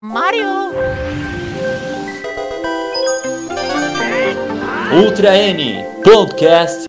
Mario! Ultra N Podcast.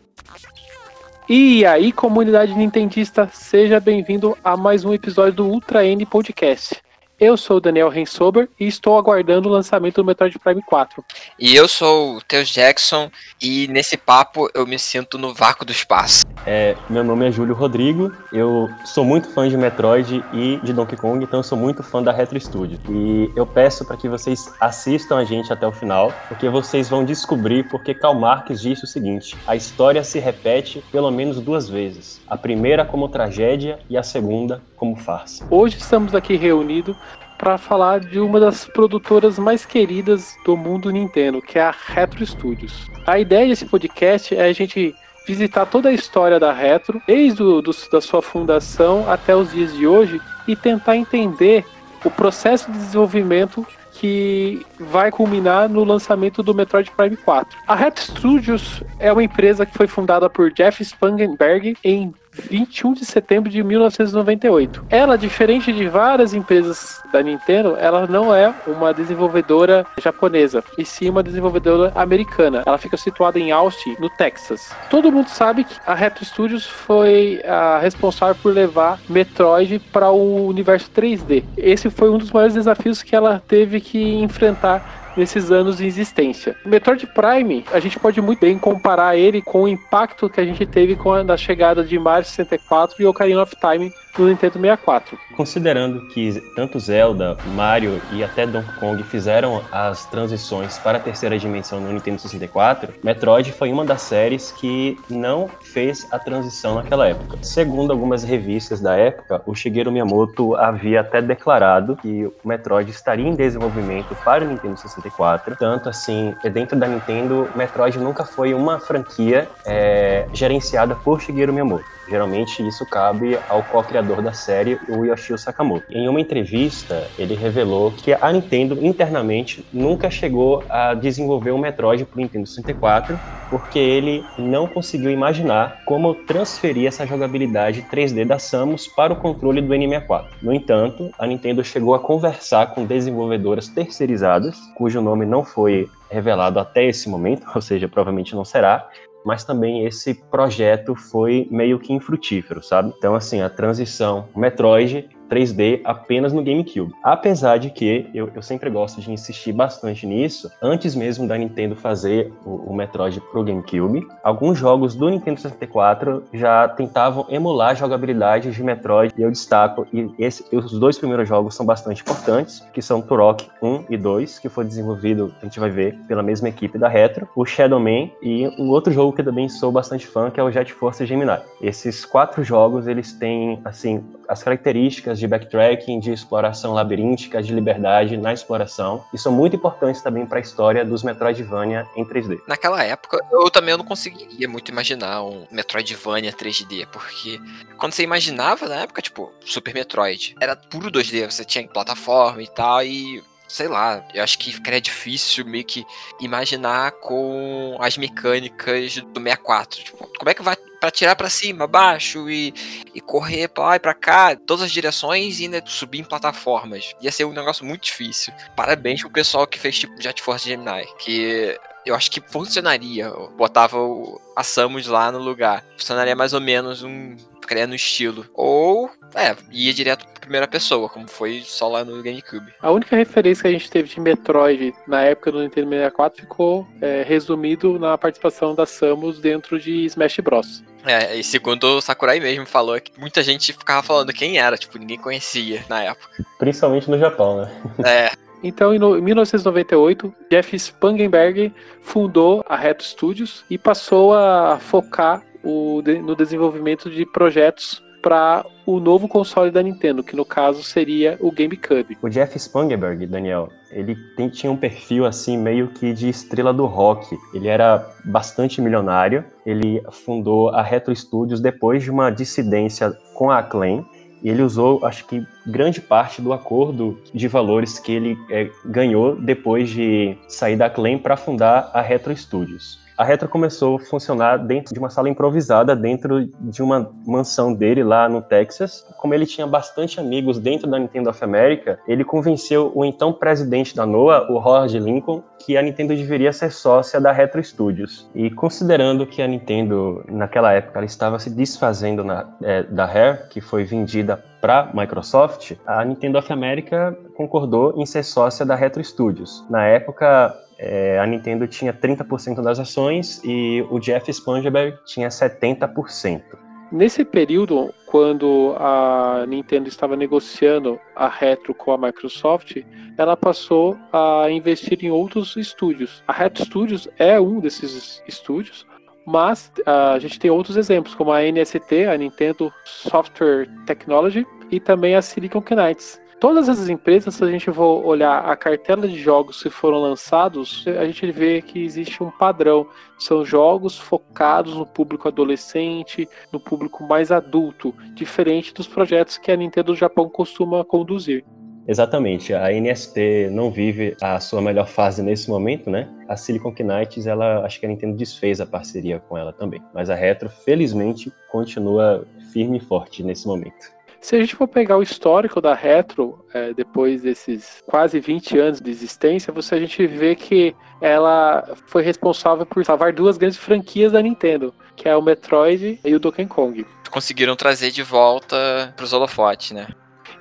E aí, comunidade nintendista, seja bem-vindo a mais um episódio do Ultra N Podcast. Eu sou o Daniel Rensober e estou aguardando o lançamento do Metroid Prime 4. E eu sou o Teus Jackson e nesse papo eu me sinto no vácuo do espaço. É, meu nome é Júlio Rodrigo, eu sou muito fã de Metroid e de Donkey Kong, então eu sou muito fã da Retro Studio. E eu peço para que vocês assistam a gente até o final, porque vocês vão descobrir porque Karl Marx disse o seguinte: a história se repete pelo menos duas vezes. A primeira como tragédia e a segunda como farsa. Hoje estamos aqui reunidos para falar de uma das produtoras mais queridas do mundo Nintendo, que é a Retro Studios. A ideia desse podcast é a gente visitar toda a história da Retro, desde o, do, da sua fundação até os dias de hoje, e tentar entender o processo de desenvolvimento que vai culminar no lançamento do Metroid Prime 4. A Retro Studios é uma empresa que foi fundada por Jeff Spangenberg em 21 de setembro de 1998. Ela, diferente de várias empresas da Nintendo, ela não é uma desenvolvedora japonesa, e sim uma desenvolvedora americana. Ela fica situada em Austin, no Texas. Todo mundo sabe que a Retro Studios foi a responsável por levar Metroid para o universo 3D. Esse foi um dos maiores desafios que ela teve que enfrentar nesses anos de existência. O Metroid Prime, a gente pode muito bem comparar ele com o impacto que a gente teve com a da chegada de Mario 64 e Ocarina of Time no Nintendo 64. Considerando que tanto Zelda, Mario e até Donkey Kong fizeram as transições para a terceira dimensão no Nintendo 64, Metroid foi uma das séries que não fez a transição naquela época. Segundo algumas revistas da época, o Shigeru Miyamoto havia até declarado que o Metroid estaria em desenvolvimento para o Nintendo 64. Tanto assim, dentro da Nintendo, Metroid nunca foi uma franquia é, gerenciada por Shigeru Miyamoto. Geralmente isso cabe ao co-criador da série, o Yoshio Sakamoto. Em uma entrevista, ele revelou que a Nintendo internamente nunca chegou a desenvolver um Metroid para o Nintendo 64, porque ele não conseguiu imaginar como transferir essa jogabilidade 3D da Samus para o controle do N64. No entanto, a Nintendo chegou a conversar com desenvolvedoras terceirizadas, cujo nome não foi revelado até esse momento, ou seja, provavelmente não será, mas também esse projeto foi meio que infrutífero, sabe? Então, assim, a transição Metroid 3D apenas no GameCube. Apesar de que eu, eu sempre gosto de insistir bastante nisso, antes mesmo da Nintendo fazer o, o Metroid pro GameCube, alguns jogos do Nintendo 64 já tentavam emular a jogabilidade de Metroid, e eu destaco, e esse, os dois primeiros jogos são bastante importantes, que são Turok 1 e 2, que foi desenvolvido, a gente vai ver, pela mesma equipe da Retro, o Shadow Man e o outro jogo que eu também sou bastante fã, que é o Jet Force Gemini. Esses quatro jogos, eles têm, assim, as características de backtracking, de exploração labiríntica, de liberdade na exploração, e são muito importantes também para a história dos Metroidvania em 3D. Naquela época, eu também não conseguiria muito imaginar um Metroidvania 3D, porque quando você imaginava na época, tipo, Super Metroid, era puro 2D, você tinha plataforma e tal, e sei lá, eu acho que ficaria difícil meio que imaginar com as mecânicas do 64. Tipo, como é que vai para tirar para cima, baixo e, e correr para lá e para cá, todas as direções e ainda subir em plataformas. Ia ser um negócio muito difícil. Parabéns pro pessoal que fez tipo Jet Force Gemini, que eu acho que funcionaria. Botava a Samus lá no lugar. Funcionaria mais ou menos um ficaria no estilo. Ou, é, ia direto pra primeira pessoa, como foi só lá no GameCube. A única referência que a gente teve de Metroid na época do Nintendo 64 ficou é, resumido na participação da Samus dentro de Smash Bros. É, e segundo o Sakurai mesmo falou que muita gente ficava falando quem era, tipo, ninguém conhecia na época. Principalmente no Japão, né? É. Então, em 1998, Jeff Spangenberg fundou a Retro Studios e passou a focar o, no desenvolvimento de projetos para o novo console da Nintendo, que no caso seria o GameCube. O Jeff Spangenberg, Daniel, ele tem, tinha um perfil assim meio que de estrela do rock. Ele era bastante milionário. Ele fundou a Retro Studios depois de uma dissidência com a Acclaim. E ele usou, acho que, grande parte do acordo de valores que ele é, ganhou depois de sair da Acclaim para fundar a Retro Studios. A Retro começou a funcionar dentro de uma sala improvisada, dentro de uma mansão dele lá no Texas. Como ele tinha bastante amigos dentro da Nintendo of America, ele convenceu o então presidente da NOAA, o Howard Lincoln, que a Nintendo deveria ser sócia da Retro Studios. E considerando que a Nintendo, naquela época, ela estava se desfazendo na, é, da Rare, que foi vendida para Microsoft, a Nintendo of America concordou em ser sócia da Retro Studios. Na época, é, a Nintendo tinha 30% das ações e o Jeff Spangenberg tinha 70%. Nesse período, quando a Nintendo estava negociando a Retro com a Microsoft, ela passou a investir em outros estúdios. A Retro Studios é um desses estúdios, mas a gente tem outros exemplos, como a NST, a Nintendo Software Technology, e também a Silicon Knights. Todas essas empresas, se a gente for olhar a cartela de jogos que foram lançados, a gente vê que existe um padrão. São jogos focados no público adolescente, no público mais adulto, diferente dos projetos que a Nintendo do Japão costuma conduzir. Exatamente, a NST não vive a sua melhor fase nesse momento, né? A Silicon Knights, ela acho que a Nintendo desfez a parceria com ela também, mas a Retro felizmente continua firme e forte nesse momento. Se a gente for pegar o histórico da Retro, é, depois desses quase 20 anos de existência, você a gente vê que ela foi responsável por salvar duas grandes franquias da Nintendo, que é o Metroid e o Donkey Kong. Conseguiram trazer de volta para os holofotes, né?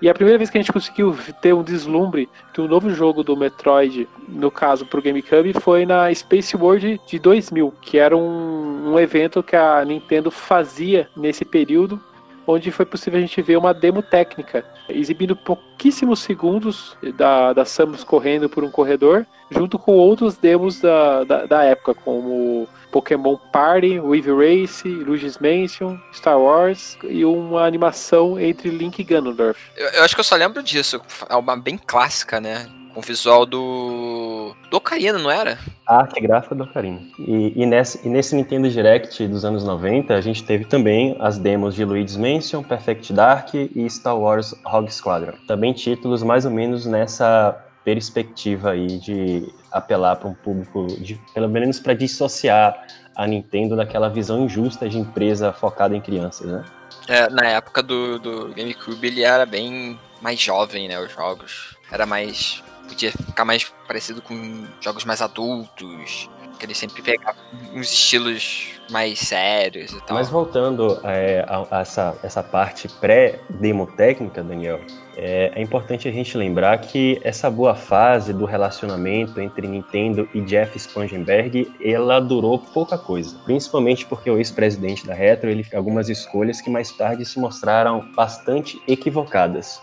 E a primeira vez que a gente conseguiu ter um deslumbre de um novo jogo do Metroid, no caso pro GameCube, foi na Space World de 2000, que era um, um evento que a Nintendo fazia nesse período onde foi possível a gente ver uma demo técnica, exibindo pouquíssimos segundos da, da Samus correndo por um corredor, junto com outros demos da, da, da época, como Pokémon Party, Wave Race, Luigi's Mansion, Star Wars e uma animação entre Link e Ganondorf. Eu, eu acho que eu só lembro disso, é uma bem clássica, né? Com o visual do. do Ocarina, não era? A arte gráfica do Ocarina. E, e, nesse, e nesse Nintendo Direct dos anos 90, a gente teve também as demos de Luigi's Mansion, Perfect Dark e Star Wars Rogue Squadron. Também títulos mais ou menos nessa perspectiva aí de apelar para um público, de, pelo menos para dissociar a Nintendo daquela visão injusta de empresa focada em crianças, né? É, na época do, do GameCube ele era bem mais jovem, né? Os jogos. Era mais podia ficar mais parecido com jogos mais adultos, que eles sempre pegavam uns estilos mais sérios e tal. Mas voltando é, a, a, essa, essa parte pré-demo técnica, Daniel, é, é, importante a gente lembrar que essa boa fase do relacionamento entre Nintendo e Jeff Spangenberg, ela durou pouca coisa. Principalmente porque o ex-presidente da Retro, ele fez algumas escolhas que mais tarde se mostraram bastante equivocadas.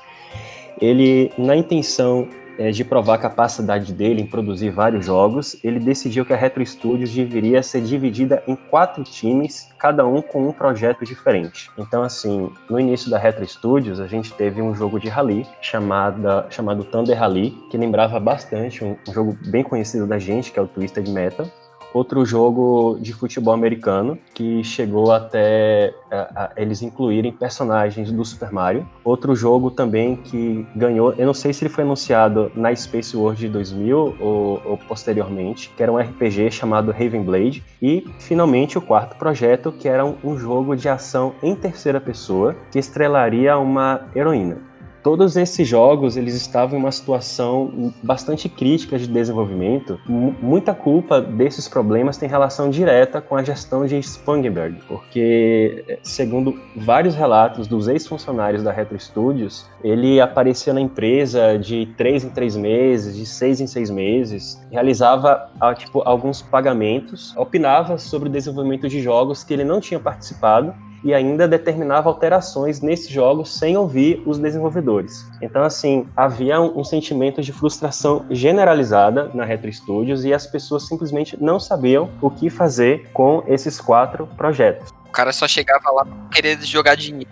Ele, na intenção é, de provar a capacidade dele em produzir vários jogos, ele decidiu que a Retro Studios deveria ser dividida em quatro times, cada um com um projeto diferente. Então, assim, no início da Retro Studios, a gente teve um jogo de rally chamada, chamado Thunder Rally, que lembrava bastante um, um jogo bem conhecido da gente, que é o Twisted Metal outro jogo de futebol americano que chegou até a, a, eles incluírem personagens do Super Mario. Outro jogo também que ganhou, eu não sei se ele foi anunciado na Space World de 2000 ou, ou posteriormente, que era um RPG chamado Raven Blade. E finalmente o quarto projeto, que era um, um jogo de ação em terceira pessoa que estrelaria uma heroína todos esses jogos eles estavam em uma situação bastante crítica de desenvolvimento. M muita culpa desses problemas tem relação direta com a gestão de Spangenberg, porque segundo vários relatos dos ex-funcionários da Retro Studios, ele aparecia na empresa de três em três meses, de seis em seis meses, realizava ah, tipo alguns pagamentos, opinava sobre o desenvolvimento de jogos que ele não tinha participado e ainda determinava alterações nesses jogos sem ouvir os desenvolvedores. Então, assim, havia um, um sentimento de frustração generalizada na Retro Studios e as pessoas simplesmente não sabiam o que fazer com esses quatro projetos cara só chegava lá pra querer jogar dinheiro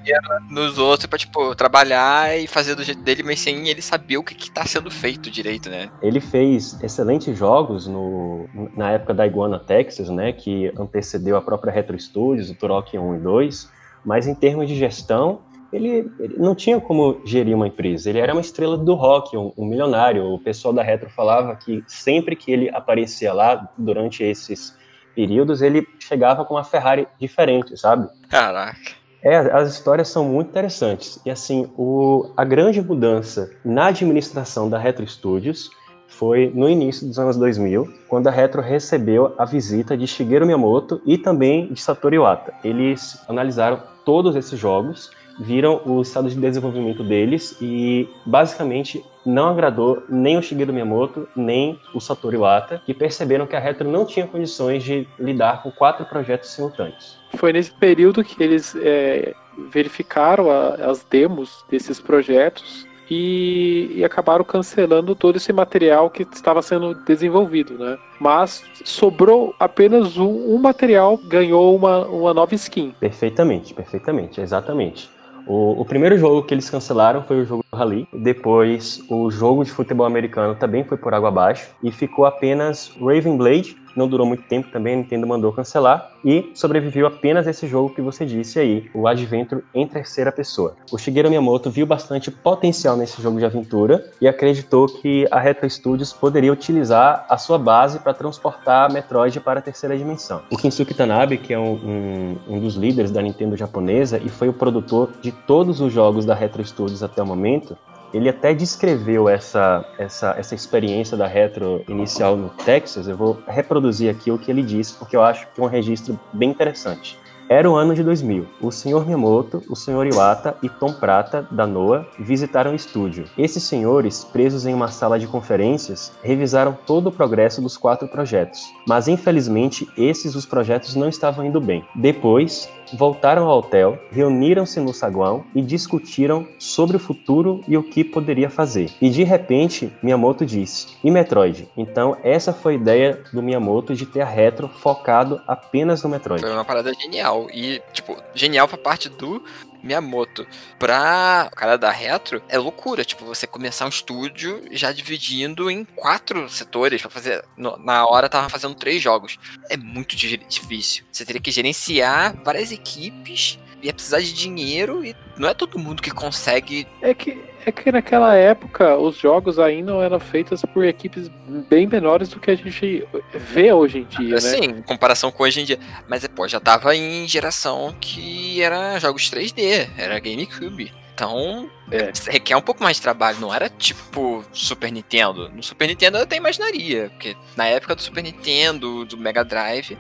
nos outros pra, tipo, trabalhar e fazer do jeito dele, mas sem ele saber o que, que tá sendo feito direito, né? Ele fez excelentes jogos no, na época da Iguana Texas, né? Que antecedeu a própria Retro Studios, o Turok 1 e 2, mas em termos de gestão, ele, ele, não tinha como gerir uma empresa. Ele era uma estrela do rock, um, um, milionário. O pessoal da Retro falava que sempre que ele aparecia lá, durante esses períodos, ele chegava com uma Ferrari diferente, sabe? Caraca. É, as histórias são muito interessantes. E assim, o, a grande mudança na administração da Retro Studios foi no início dos anos 2000, quando a Retro recebeu a visita de Shigeru Miyamoto e também de Satoru Iwata. Eles analisaram todos esses jogos, viram o estado de desenvolvimento deles e basicamente não agradou nem o Shigeru Miyamoto, nem o Satoru Iwata, que perceberam que a Retro não tinha condições de lidar com quatro projetos simultâneos. Foi nesse período que eles é, verificaram a, as demos desses projetos e, e, acabaram cancelando todo esse material que estava sendo desenvolvido, né? Mas sobrou apenas um, um material, ganhou uma, uma nova skin. Perfeitamente, perfeitamente, exatamente. O, o, primeiro jogo que eles cancelaram foi o jogo do Rally. Depois, o jogo de futebol americano também foi por água abaixo. E ficou apenas Raven Blade, não durou muito tempo também, a Nintendo mandou cancelar, e sobreviveu apenas esse jogo que você disse aí, o Adventure em terceira pessoa. O Shigeru Miyamoto viu bastante potencial nesse jogo de aventura e acreditou que a Retro Studios poderia utilizar a sua base para transportar Metroid para a terceira dimensão. O Kinsuke Tanabe, que é um, um, um dos líderes da Nintendo japonesa e foi o produtor de todos os jogos da Retro Studios até o momento, ele até descreveu essa, essa, essa experiência da retro inicial no Texas. Eu vou reproduzir aqui o que ele disse, porque eu acho que é um registro bem interessante. Era o ano de 2000. O Sr. Miyamoto, o Sr. Iwata e Tom Prata, da NOAA, visitaram o estúdio. Esses senhores, presos em uma sala de conferências, revisaram todo o progresso dos quatro projetos. Mas infelizmente, esses os projetos não estavam indo bem. Depois, voltaram ao hotel, reuniram-se no saguão e discutiram sobre o futuro e o que poderia fazer. E de repente, Miyamoto disse: "E Metroid?". Então, essa foi a ideia do Miyamoto de ter a retro focado apenas no Metroid. Foi uma parada genial e tipo, genial pra parte do Miyamoto. Pra cara da Retro, é loucura. Tipo, você começar um estúdio já dividindo em quatro setores para fazer. No, na hora tava fazendo três jogos. É muito difícil. Você teria que gerenciar várias equipes ia precisar de dinheiro e não é todo mundo que consegue. É que, é que naquela época os jogos ainda eram feitos por equipes bem menores do que a gente vê hoje em dia, Sim, né? em comparação com hoje em dia. Mas, pô, já tava em geração que era jogos 3D, era GameCube. Então, é. requer um pouco mais de trabalho, não era tipo Super Nintendo. No Super Nintendo eu até imaginaria, porque na época do Super Nintendo, do Mega Drive,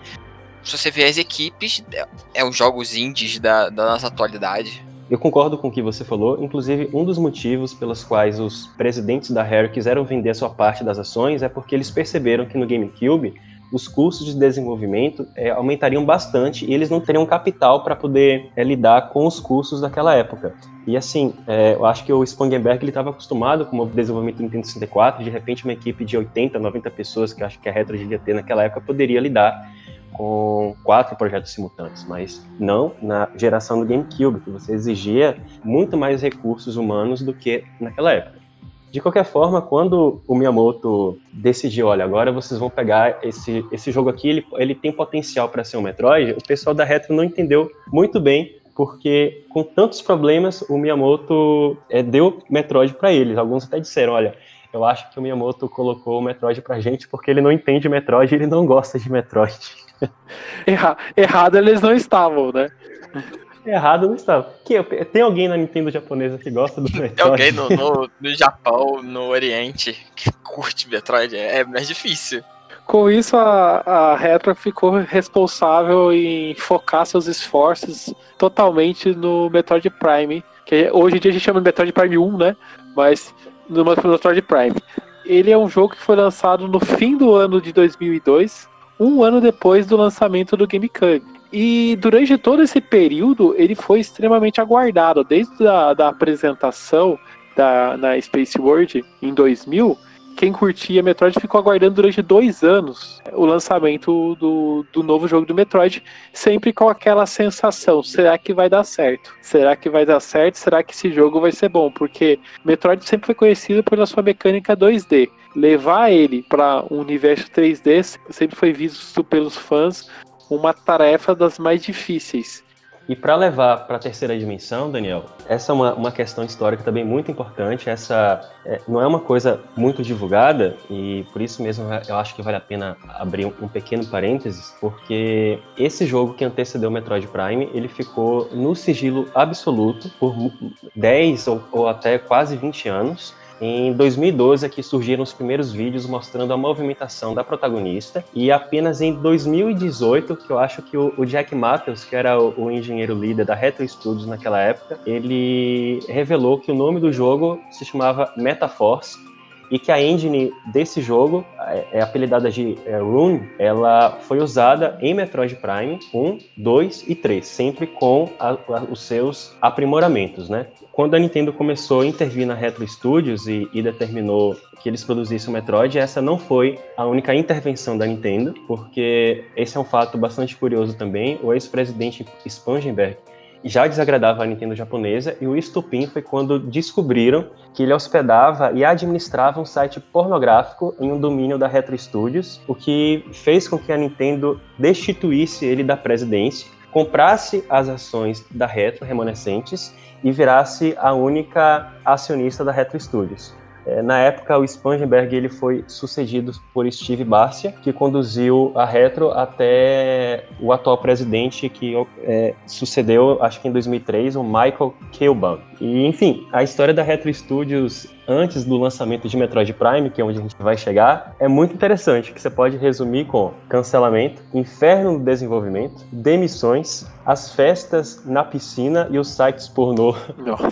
se você vê as equipes, é, é os jogos indies da, da nossa atualidade. Eu concordo com o que você falou. Inclusive, um dos motivos pelos quais os presidentes da Rare quiseram vender sua parte das ações é porque eles perceberam que no GameCube os custos de desenvolvimento é, aumentariam bastante e eles não teriam capital para poder é, lidar com os custos daquela época. E assim, é, eu acho que o Spangenberg estava acostumado com o desenvolvimento do Nintendo 64, de repente uma equipe de 80, 90 pessoas, que acho que a Retro devia ter naquela época, poderia lidar com quatro projetos simultâneos, mas não na geração do GameCube, que você exigia muito mais recursos humanos do que naquela época. De qualquer forma, quando o Miyamoto decidiu, olha, agora vocês vão pegar esse, esse jogo aqui, ele, ele tem potencial para ser um Metroid, o pessoal da Retro não entendeu muito bem, porque com tantos problemas, o Miyamoto é, deu Metroid para eles. Alguns até disseram, olha, eu acho que o Miyamoto colocou o Metroid pra gente porque ele não entende Metroid e ele não gosta de Metroid. Erra, errado eles não estavam, né? Errado não estava. Que, tem alguém na Nintendo japonesa que gosta do Metroid? Tem alguém no, no, no Japão, no Oriente, que curte Metroid? É, é mais difícil. Com isso, a, a Retro ficou responsável em focar seus esforços totalmente no Metroid Prime, que hoje em dia a gente chama de Metroid Prime 1, né? Mas no Metroid Prime. Ele é um jogo que foi lançado no fim do ano de 2002 um ano depois do lançamento do GameCube. E durante todo esse período, ele foi extremamente aguardado, desde a da apresentação da, na Space World em 2000, quem curtia Metroid ficou aguardando durante dois anos o lançamento do, do novo jogo do Metroid, sempre com aquela sensação: será que vai dar certo? Será que vai dar certo? Será que esse jogo vai ser bom? Porque Metroid sempre foi conhecido pela sua mecânica 2D. Levar ele para um universo 3D sempre foi visto pelos fãs uma tarefa das mais difíceis. E para levar para a terceira dimensão, Daniel, essa é uma, uma questão histórica também muito importante. Essa é, não é uma coisa muito divulgada e por isso mesmo eu acho que vale a pena abrir um, um pequeno parênteses, porque esse jogo que antecedeu o Metroid Prime, ele ficou no sigilo absoluto por 10 ou, ou até quase 20 anos. Em 2012 aqui surgiram os primeiros vídeos mostrando a movimentação da protagonista. E apenas em 2018 que eu acho que o, o Jack Matthews, que era o, o, engenheiro líder da Retro Studios naquela época, ele revelou que o nome do jogo se chamava Metaforce e que a engine desse jogo, é, é apelidada de é, Rune, ela foi usada em Metroid Prime 1, 2 e 3, sempre com a, a, os seus aprimoramentos, né? Quando a Nintendo começou a intervir na Retro Studios e, e determinou que eles produzissem o Metroid, essa não foi a única intervenção da Nintendo, porque esse é um fato bastante curioso também. O ex-presidente Spangenberg já desagradava a Nintendo japonesa e o estupim foi quando descobriram que ele hospedava e administrava um site pornográfico em um domínio da Retro Studios, o que fez com que a Nintendo destituísse ele da presidência, comprasse as ações da Retro remanescentes e virasse a única acionista da Retro Studios. É, na época, o Spangenberg ele foi sucedido por Steve Barcia, que conduziu a Retro até o atual presidente que é, sucedeu, acho que em 2003, o Michael Kilban. E, enfim, a história da Retro Studios antes do lançamento de Metroid Prime, que é onde a gente vai chegar, é muito interessante, que você pode resumir com cancelamento, inferno no desenvolvimento, demissões, as festas na piscina e os sites pornô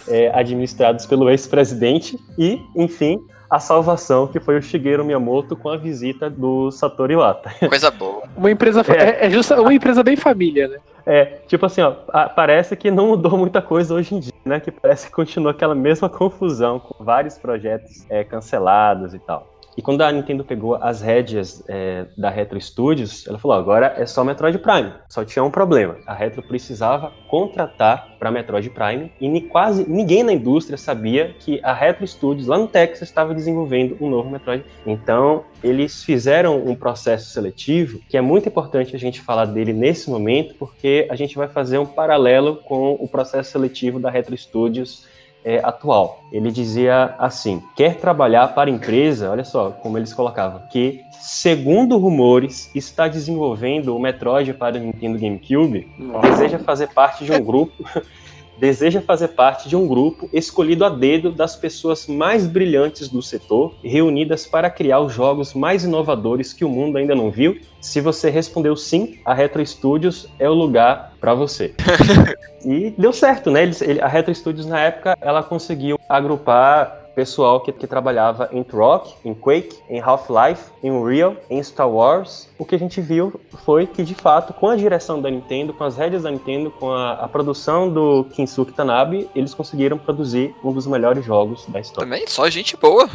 é, administrados pelo ex-presidente e, enfim, a salvação, que foi o Shigeru Miyamoto com a visita do Satoru Iwata. Coisa boa. Uma empresa, é. É, é justa, uma empresa bem família, né? É, tipo assim, ó, parece que não mudou muita coisa hoje em dia, né? Que parece que continua aquela mesma confusão, com vários projetos é, cancelados e tal. E quando a Nintendo pegou as rédeas é, da Retro Studios, ela falou: agora é só Metroid Prime. Só tinha um problema: a Retro precisava contratar para Metroid Prime e quase ninguém na indústria sabia que a Retro Studios lá no Texas estava desenvolvendo um novo Metroid. Então eles fizeram um processo seletivo que é muito importante a gente falar dele nesse momento, porque a gente vai fazer um paralelo com o processo seletivo da Retro Studios é, atual. Ele dizia assim: quer trabalhar para empresa, olha só como eles colocavam, que, segundo rumores, está desenvolvendo o Metroid para o Nintendo GameCube, deseja fazer parte de um grupo. deseja fazer parte de um grupo escolhido a dedo das pessoas mais brilhantes do setor, reunidas para criar os jogos mais inovadores que o mundo ainda não viu. Se você respondeu sim, a Retro Studios é o lugar para você. e deu certo, né? Eles, ele, a Retro Studios na época ela conseguiu agrupar pessoal que, que trabalhava em Rock, em Quake, em Half-Life, em Unreal, em Star Wars. O que a gente viu foi que, de fato, com a direção da Nintendo, com as rédeas da Nintendo, com a, a produção do Kinsuke Tanabe, eles conseguiram produzir um dos melhores jogos da história. Também, só gente boa.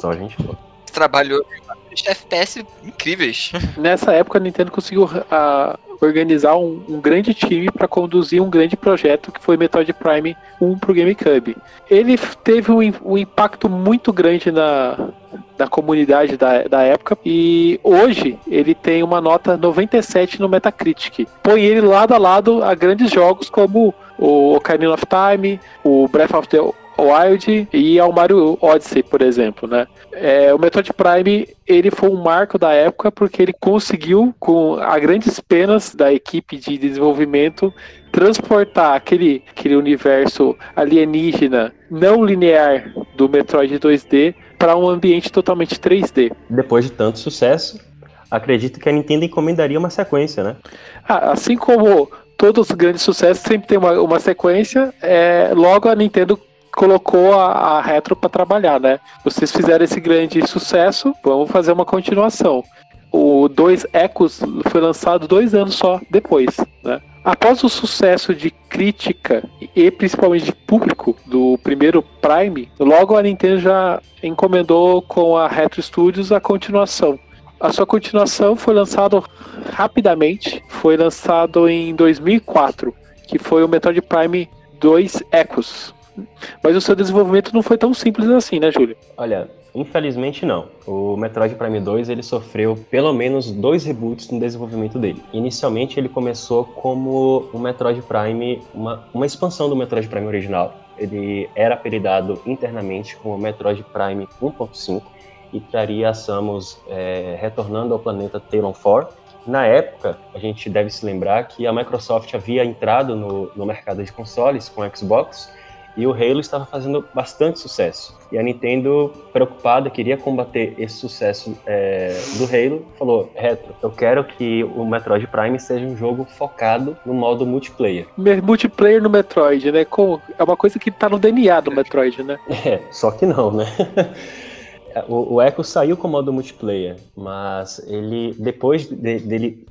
Só gente boa. Trabalhou FPS incríveis. Nessa época a Nintendo conseguiu uh, organizar um, um grande time para conduzir um grande projeto que foi Metroid Prime 1 para o GameCube. Ele teve um, um impacto muito grande na, da comunidade da, da época. E hoje ele tem uma nota 97 no Metacritic. Põe ele lado a lado a grandes jogos como o Ocarina of Time, o Breath of the Wild e ao Mario Odyssey, por exemplo, né? É, o Metroid Prime ele foi um marco da época porque ele conseguiu, com a grandes penas da equipe de desenvolvimento, transportar aquele, aquele universo alienígena não linear do Metroid 2D para um ambiente totalmente 3D. Depois de tanto sucesso, acredito que a Nintendo encomendaria uma sequência, né? Ah, assim como todos os grandes sucessos sempre tem uma, uma sequência, é, logo a Nintendo colocou a, a Retro para trabalhar, né? Vocês fizeram esse grande sucesso, vamos fazer uma continuação. O 2 Ecos foi lançado dois anos só depois, né? Após o sucesso de crítica e principalmente de público do primeiro Prime, logo a Nintendo já encomendou com a Retro Studios a continuação. A sua continuação foi lançado rapidamente, foi lançado em 2004, que foi o Metroid Prime 2 Ecos. Mas o seu desenvolvimento não foi tão simples assim, né, Júlio? Olha, Infelizmente não. O Metroid Prime 2 ele sofreu pelo menos dois reboots no desenvolvimento dele. Inicialmente ele começou como o Metroid Prime, uma, uma expansão do Metroid Prime original. Ele era apelidado internamente como Metroid Prime 1.5 e traria a Samus é, retornando ao planeta Talon 4. Na época, a gente deve se lembrar que a Microsoft havia entrado no, no mercado de consoles com Xbox e o Halo estava fazendo bastante sucesso. E a Nintendo, preocupada, queria combater esse sucesso é, do Halo, falou: Retro, eu quero que o Metroid Prime seja um jogo focado no modo multiplayer. Multiplayer no Metroid, né? É uma coisa que tá no DNA do Metroid, né? É, só que não, né? O, o Echo saiu com o modo multiplayer, mas ele, depois de, dele,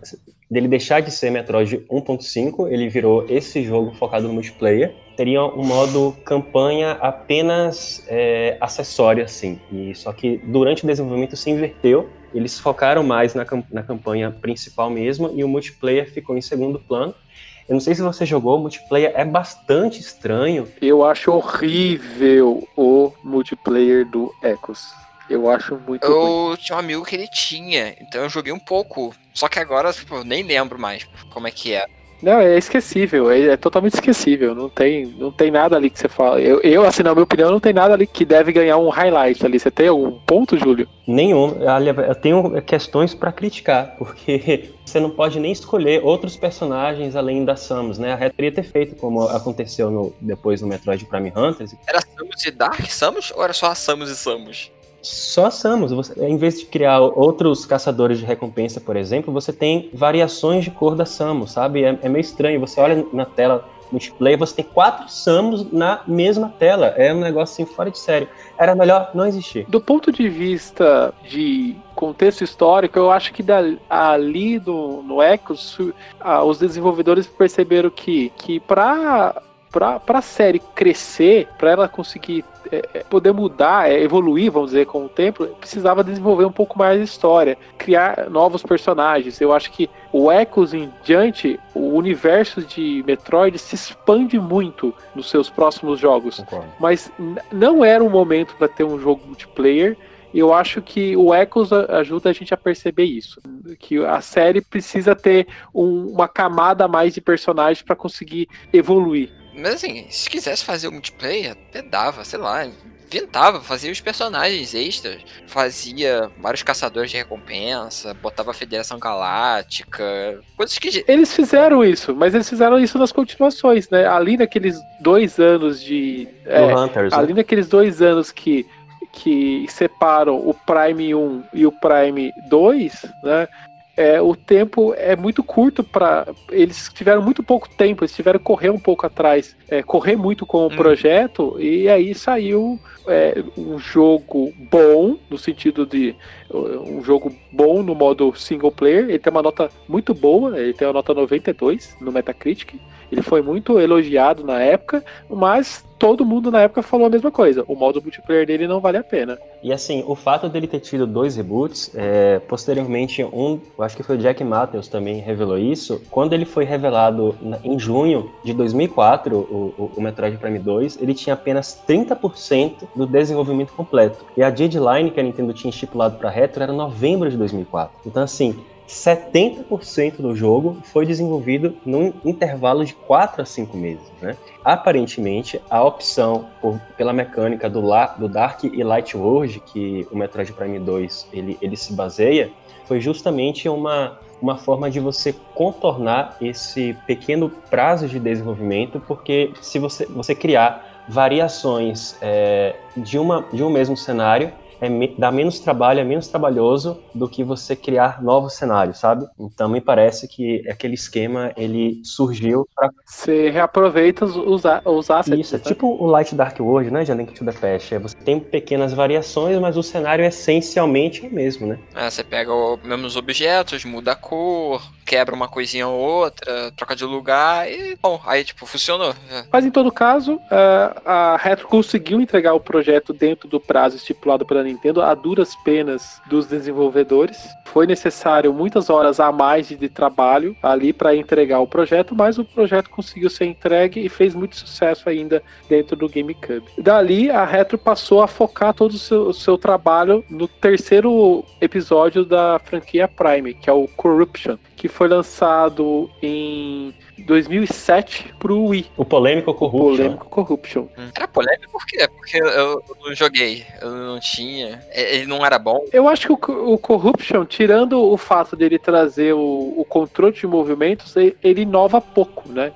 dele deixar de ser Metroid 1.5, ele virou esse jogo focado no multiplayer. Teria um modo campanha apenas é, acessório, assim. E, só que durante o desenvolvimento se inverteu. Eles focaram mais na, na campanha principal mesmo e o multiplayer ficou em segundo plano. Eu não sei se você jogou, o multiplayer é bastante estranho. Eu acho horrível o multiplayer do Echoes. Eu acho muito Eu ruim. tinha um amigo que ele tinha, então eu joguei um pouco. Só que agora, tipo, eu nem lembro mais como é que é. Não, é esquecível, é, é, totalmente esquecível. Não tem, não tem nada ali que você fala. Eu, eu, assim, na minha opinião, não tem nada ali que deve ganhar um highlight ali. Você tem algum ponto, Júlio? Nenhum. Eu tenho questões para criticar, porque você não pode nem escolher outros personagens além da Samus, né? A Red teria ter feito como aconteceu no, depois no Metroid Prime Hunters. Era Samus e Dark Samus ou era só a Samus e Samus? Só Samus. Você, em vez de criar outros caçadores de recompensa, por exemplo, você tem variações de cor da Samus, sabe? É, é meio estranho. Você olha na tela multiplayer, você tem quatro Samus na mesma tela. É um negócio assim fora de sério. Era melhor não existir. Do ponto de vista de contexto histórico, eu acho que ali do, no Echoes, os desenvolvedores perceberam que, que para para a série crescer, para ela conseguir é, é, poder mudar, é, evoluir, vamos dizer, com o tempo, precisava desenvolver um pouco mais a história, criar novos personagens. Eu acho que o Echoes em diante, o universo de Metroid se expande muito nos seus próximos jogos. Concordo. Mas não era o momento para ter um jogo multiplayer. Eu acho que o Echoes ajuda a gente a perceber isso. Que a série precisa ter um, uma camada a mais de personagens para conseguir evoluir. Mas assim, se quisesse fazer o multiplayer, até dava, sei lá, inventava, fazia os personagens extras, fazia vários caçadores de recompensa, botava a Federação Galáctica, coisas que. Eles fizeram isso, mas eles fizeram isso nas continuações, né? Ali naqueles dois anos de. É, Hunters, ali né? naqueles dois anos que. Que separam o Prime 1 e o Prime 2, né? É, o tempo é muito curto para eles tiveram muito pouco tempo, eles tiveram que correr um pouco atrás, é, correr muito com o hum. projeto e aí saiu é, um jogo bom no sentido de um jogo bom no modo single player. Ele tem uma nota muito boa, ele tem uma nota 92 no Metacritic. Ele foi muito elogiado na época, mas todo mundo na época falou a mesma coisa. O modo multiplayer dele não vale a pena. E assim, o fato dele ter tido dois reboots, é, posteriormente um, eu acho que foi o Jack Matthews também revelou isso, quando ele foi revelado em junho de 2004, o, o, o Metroid Prime 2, ele tinha apenas 30% do desenvolvimento completo. E a deadline que a Nintendo tinha estipulado para Retro era novembro de 2004. Então assim, 70% do jogo foi desenvolvido num intervalo de 4 a 5 meses. Né? Aparentemente, a opção por, pela mecânica do, La, do Dark e Light World, que o Metroid Prime 2 ele, ele se baseia, foi justamente uma, uma forma de você contornar esse pequeno prazo de desenvolvimento, porque se você, você criar variações é, de, uma, de um mesmo cenário, é, dá menos trabalho, é menos trabalhoso do que você criar novos cenários, sabe? Então me parece que aquele esquema ele surgiu para você reaproveita os, os, os assets. Isso, é né? tipo o Light Dark World, né, de Link to the Past. É, você tem pequenas variações, mas o cenário é essencialmente o mesmo, né? É, você pega os mesmos objetos, muda a cor, quebra uma coisinha ou outra, troca de lugar e, bom, aí, tipo, funcionou. É. Mas em todo caso, a Retro conseguiu entregar o projeto dentro do prazo estipulado pela Nintendo a duras penas dos desenvolvedores. foi necessário muitas horas a mais de, trabalho ali para entregar o projeto, mas o projeto conseguiu ser entregue e fez muito sucesso ainda dentro do GameCube. Dali, a Retro passou a focar todo o seu, o seu trabalho no terceiro episódio da franquia Prime, que é o Corruption, que foi lançado em 2007 pro Wii. O polêmico Corruption. O polêmico Corruption. Hum. Era polêmico por quê? Porque eu não joguei, eu não tinha, ele não era bom. Eu acho que o, o Corruption, tirando o fato dele trazer o, o controle de movimentos, ele, ele inova pouco, né?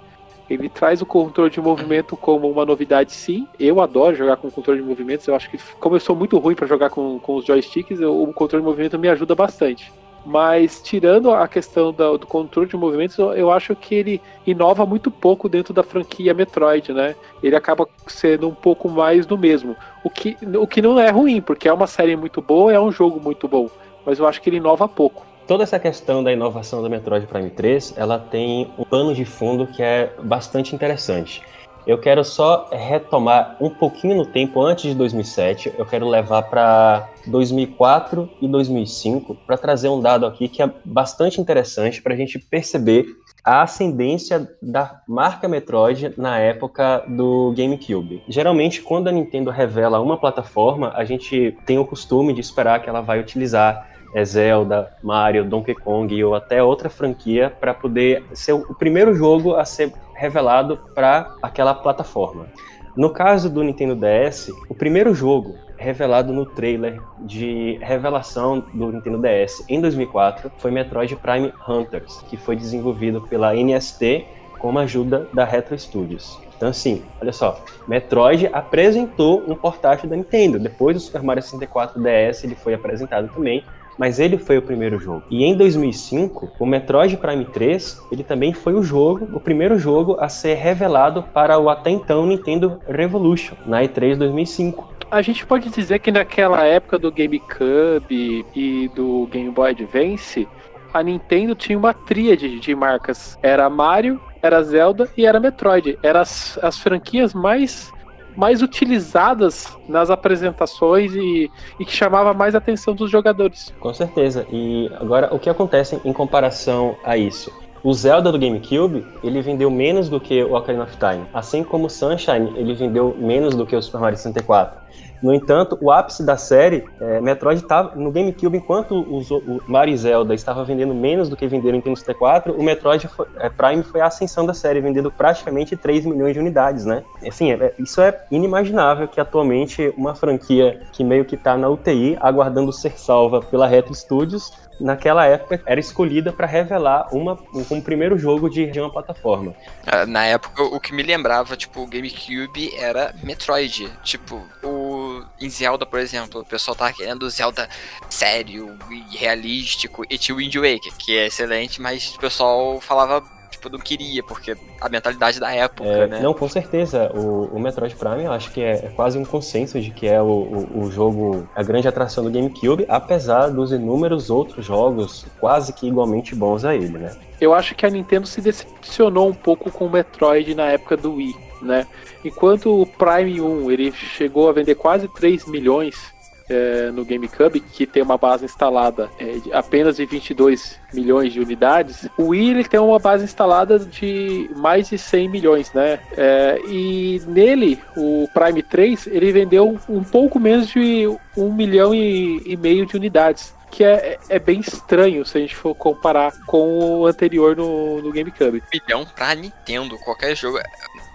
Ele traz o controle de movimento como uma novidade, sim. Eu adoro jogar com controle de movimentos. Eu acho que, como eu sou muito ruim para jogar com, com os joysticks, eu, o controle de movimento me ajuda bastante. Mas tirando a questão do, do controle de movimentos, eu, acho que ele inova muito pouco dentro da franquia Metroid, né? Ele acaba sendo um pouco mais do mesmo. O que, o que não é ruim, porque é uma série muito boa, é um jogo muito bom. Mas eu acho que ele inova pouco. Toda essa questão da inovação do Metroid Prime 3, ela tem um pano de fundo que é bastante interessante. Eu quero só retomar um pouquinho no tempo antes de 2007. Eu quero levar para 2004 e 2005 para trazer um dado aqui que é bastante interessante para a gente perceber a ascendência da marca Metroid na época do GameCube. Geralmente, quando a Nintendo revela uma plataforma, a gente tem o costume de esperar que ela vai utilizar é Zelda, Mario, Donkey Kong ou até outra franquia para poder ser o primeiro jogo a ser revelado para aquela plataforma. No caso do Nintendo DS, o primeiro jogo revelado no trailer de revelação do Nintendo DS em 2004 foi Metroid Prime Hunters, que foi desenvolvido pela NST com a ajuda da Retro Studios. Então, assim, olha só, Metroid apresentou um portátil da Nintendo. Depois do Super Mario 64 DS, ele foi apresentado também mas ele foi o primeiro jogo. E em 2005, o Metroid Prime 3, ele também foi o jogo, o primeiro jogo a ser revelado para o até então Nintendo Revolution, na E3 2005. A gente pode dizer que naquela época do GameCube e do Game Boy Advance, a Nintendo tinha uma tríade de marcas. Era Mario, era Zelda e era Metroid. Eram as, as franquias mais mais utilizadas nas apresentações e, e que chamava mais a atenção dos jogadores. Com certeza. E agora, o que acontece em comparação a isso? O Zelda do GameCube, ele vendeu menos do que o Ocarina of Time. Assim como o Sunshine, ele vendeu menos do que o Super Mario 64. No entanto, o ápice da série, é, Metroid estava no GameCube, enquanto os, o Mario e Zelda estava vendendo menos do que venderam no Nintendo 64, o Metroid foi, é, Prime foi a ascensão da série, vendendo praticamente 3 milhões de unidades, né? Assim, é, isso é inimaginável que atualmente uma franquia que meio que está na UTI, aguardando ser salva pela Retro Studios, naquela época era escolhida para revelar uma, um, primeiro jogo de, de uma plataforma. Ah, na época, o que me lembrava, tipo, o GameCube era Metroid. Tipo, o em Zelda, por exemplo, o pessoal tava querendo Zelda sério e realístico, e tinha o Wind Waker, que é excelente, mas o pessoal falava tipo, não queria, porque a mentalidade da época, é, né? Não, com certeza. O, o Metroid Prime, eu acho que é, é quase um consenso de que é o, o, o, jogo, a grande atração do GameCube, apesar dos inúmeros outros jogos quase que igualmente bons a ele, né? Eu acho que a Nintendo se decepcionou um pouco com o Metroid na época do Wii né? Enquanto o Prime 1 ele chegou a vender quase 3 milhões é, no GameCube, que tem uma base instalada é, de apenas de 22 milhões de unidades, o Wii ele tem uma base instalada de mais de 100 milhões, né? É, e nele, o Prime 3, ele vendeu um pouco menos de 1 milhão e, e meio de unidades que é, é bem estranho se a gente for comparar com o anterior no, no GameCube. Milhão pra Nintendo, qualquer jogo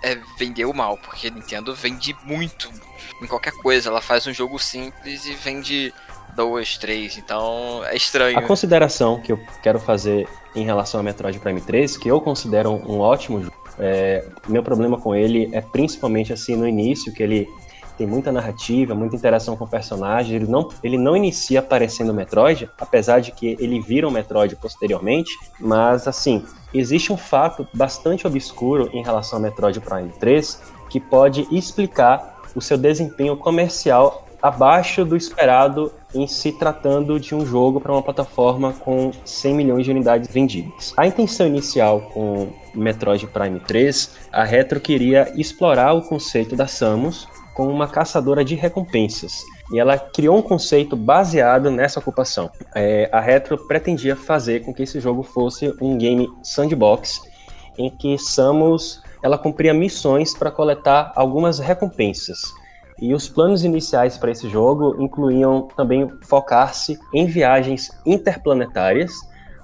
é, vendeu mal, porque a Nintendo vende muito em qualquer coisa. Ela faz um jogo simples e vende duas, três, então é estranho. A consideração que eu quero fazer em relação a Metroid Prime 3, que eu considero um ótimo jogo, é, meu problema com ele é principalmente assim no início, que ele tem muita narrativa, muita interação com o personagem. Ele não, ele não inicia aparecendo o Metroid, apesar de que ele vira um Metroid posteriormente. Mas, assim, existe um fato bastante obscuro em relação ao Metroid Prime 3 que pode explicar o seu desempenho comercial abaixo do esperado em se tratando de um jogo para uma plataforma com 100 milhões de unidades vendidas. A intenção inicial com Metroid Prime 3, a Retro queria explorar o conceito da Samus como uma caçadora de recompensas. E ela criou um conceito baseado nessa ocupação. É, a Retro pretendia fazer com que esse jogo fosse um game sandbox, em que Samus ela cumpria missões para coletar algumas recompensas. E os planos iniciais para esse jogo incluíam também focar-se em viagens interplanetárias,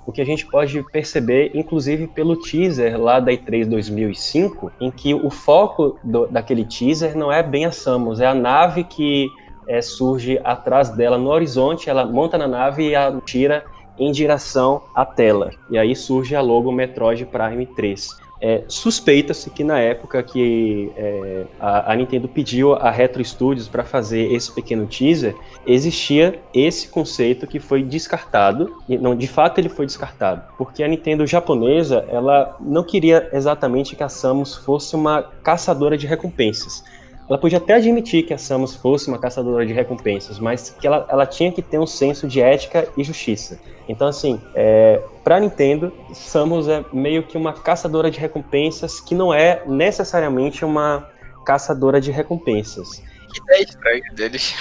o que a gente pode perceber, inclusive pelo teaser lá da E3 2005, em que o foco do, daquele teaser não é bem a Samus, é a nave que é, surge atrás dela no horizonte, ela monta na nave e atira em direção à tela. E aí surge a logo Metroid Prime 3. É, Suspeita-se que na época que é, a, a, Nintendo pediu a Retro Studios para fazer esse pequeno teaser, existia esse conceito que foi descartado. Não, de fato ele foi descartado, porque a Nintendo japonesa ela não queria exatamente que a Samus fosse uma caçadora de recompensas. Ela podia até admitir que a Samus fosse uma caçadora de recompensas, mas que ela, ela tinha que ter um senso de ética e justiça. Então, assim, é, para Nintendo, Samus é meio que uma caçadora de recompensas que não é necessariamente uma caçadora de recompensas. Que ideia estranha deles.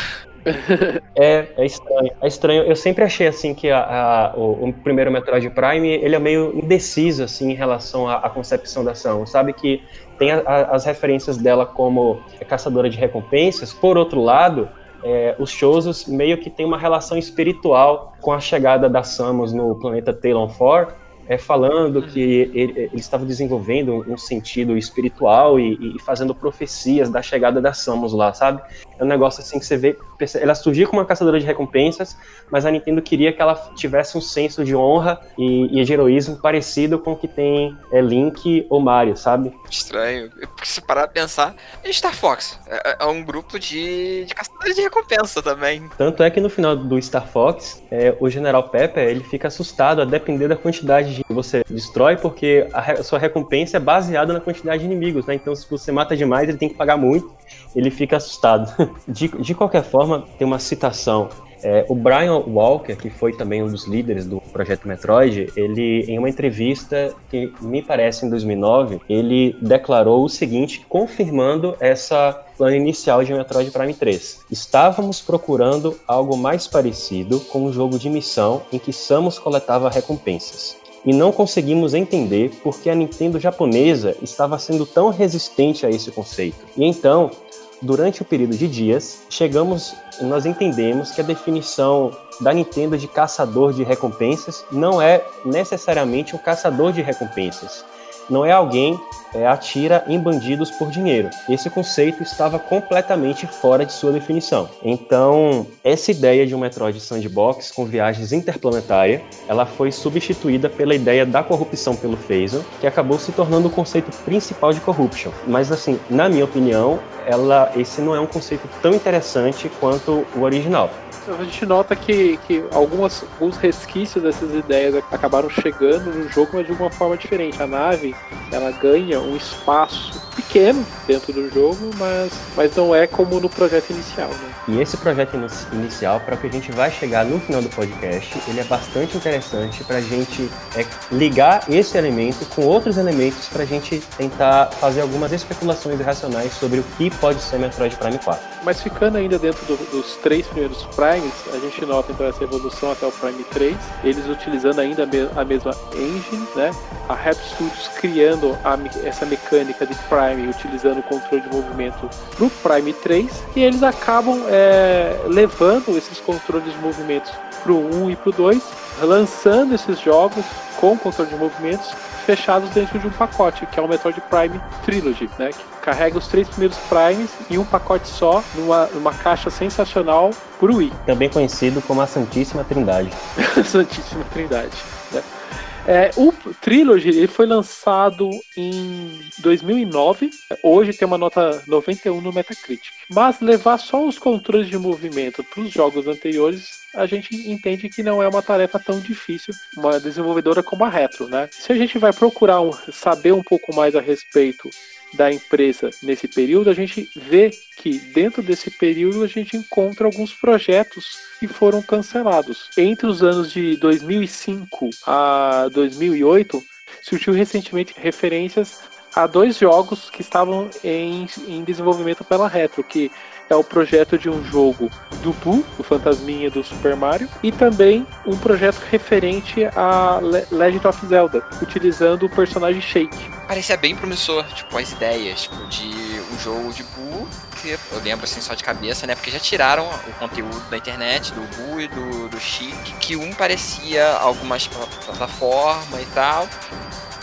É, é estranho. É estranho. Eu sempre achei assim que a, a, o, o, primeiro Metroid Prime ele é meio indeciso assim em relação à, à concepção da ação. Sabe que tem a, as referências dela como caçadora de recompensas. Por outro lado, é, os Shozos meio que tem uma relação espiritual com a chegada da Samus no planeta Talon 4 é, falando que ele, ele, estava desenvolvendo um sentido espiritual e, e, fazendo profecias da chegada da Samus lá, sabe? É um negócio assim que você vê. Ela surgiu como uma caçadora de recompensas, mas a Nintendo queria que ela tivesse um senso de honra e, e de heroísmo parecido com o que tem é, Link ou Mario, sabe? Estranho. Porque se parar pra pensar, Star Fox é, é um grupo de, de caçadores de recompensa também. Tanto é que no final do Star Fox, é, o General Pepper ele fica assustado a depender da quantidade de você destrói, porque a, sua recompensa é baseada na quantidade de inimigos, né? Então, se você mata demais, ele tem que pagar muito, ele fica assustado. De, de qualquer forma, tem uma citação é, o Brian Walker, que foi também um dos líderes do projeto Metroid, ele, em uma entrevista que me parece em 2009, ele declarou o seguinte, confirmando essa plano inicial de Metroid Prime 3. Estávamos procurando algo mais parecido com um jogo de missão em que Samus coletava recompensas e não conseguimos entender por que a Nintendo japonesa estava sendo tão resistente a esse conceito. E então, durante o período de dias, chegamos, nós entendemos que a definição da Nintendo de caçador de recompensas não é necessariamente um caçador de recompensas. Não é alguém é, atira em bandidos por dinheiro. Esse conceito estava completamente fora de sua definição. Então, essa ideia de um Metroid sandbox com viagens interplanetárias, ela foi substituída pela ideia da corrupção pelo Phasor, que acabou se tornando o conceito principal de corruption. Mas assim, na minha opinião, ela esse não é um conceito tão interessante quanto o original. A gente nota que, que algumas, alguns resquícios dessas ideias acabaram chegando no jogo, mas de uma forma diferente. A nave, ela ganha um espaço pequeno dentro do jogo, mas, mas não é como no projeto inicial. Né? E esse projeto inicial, para que a gente vai chegar no final do podcast, ele é bastante interessante para a gente é, ligar esse elemento com outros elementos para a gente tentar fazer algumas especulações irracionais sobre o que pode ser Metroid Prime 4. Mas ficando ainda dentro do, dos três primeiros Primes, a gente nota então essa evolução até o Prime 3, eles utilizando ainda a, me a mesma engine, né? A Retro Studios criando a, essa mecânica de Prime, utilizando o controle de movimento pro Prime 3, e eles acabam é, levando esses controles de movimentos pro 1 e pro 2, lançando esses jogos com controle de movimentos fechados dentro de um pacote, que é o Metroid Prime Trilogy, né? Que carrega os três primeiros Primes em um pacote só, numa, numa caixa sensacional pro Wii. Também conhecido como a Santíssima Trindade. Santíssima Trindade. Né? É, o Trilogy ele foi lançado em 2009. Hoje tem uma nota 91 no Metacritic. Mas levar só os controles de movimento para os jogos anteriores a gente entende que não é uma tarefa tão difícil, uma desenvolvedora como a Retro, né? Se a gente vai procurar um, saber um pouco mais a respeito da empresa nesse período, a gente vê que dentro desse período a gente encontra alguns projetos que foram cancelados. Entre os anos de 2005 a 2008, surgiu recentemente referências a dois jogos que estavam em, em desenvolvimento pela Retro, que é o projeto de um jogo do Boo, o fantasminha do Super Mario, e também um projeto referente a Legend of Zelda, utilizando o personagem Shake. Parecia bem promissor, tipo, as ideias tipo, de um jogo de Boo, que eu lembro assim só de cabeça, né? Porque já tiraram o conteúdo da internet, do Boo e do, do que um parecia algumas plataformas e tal,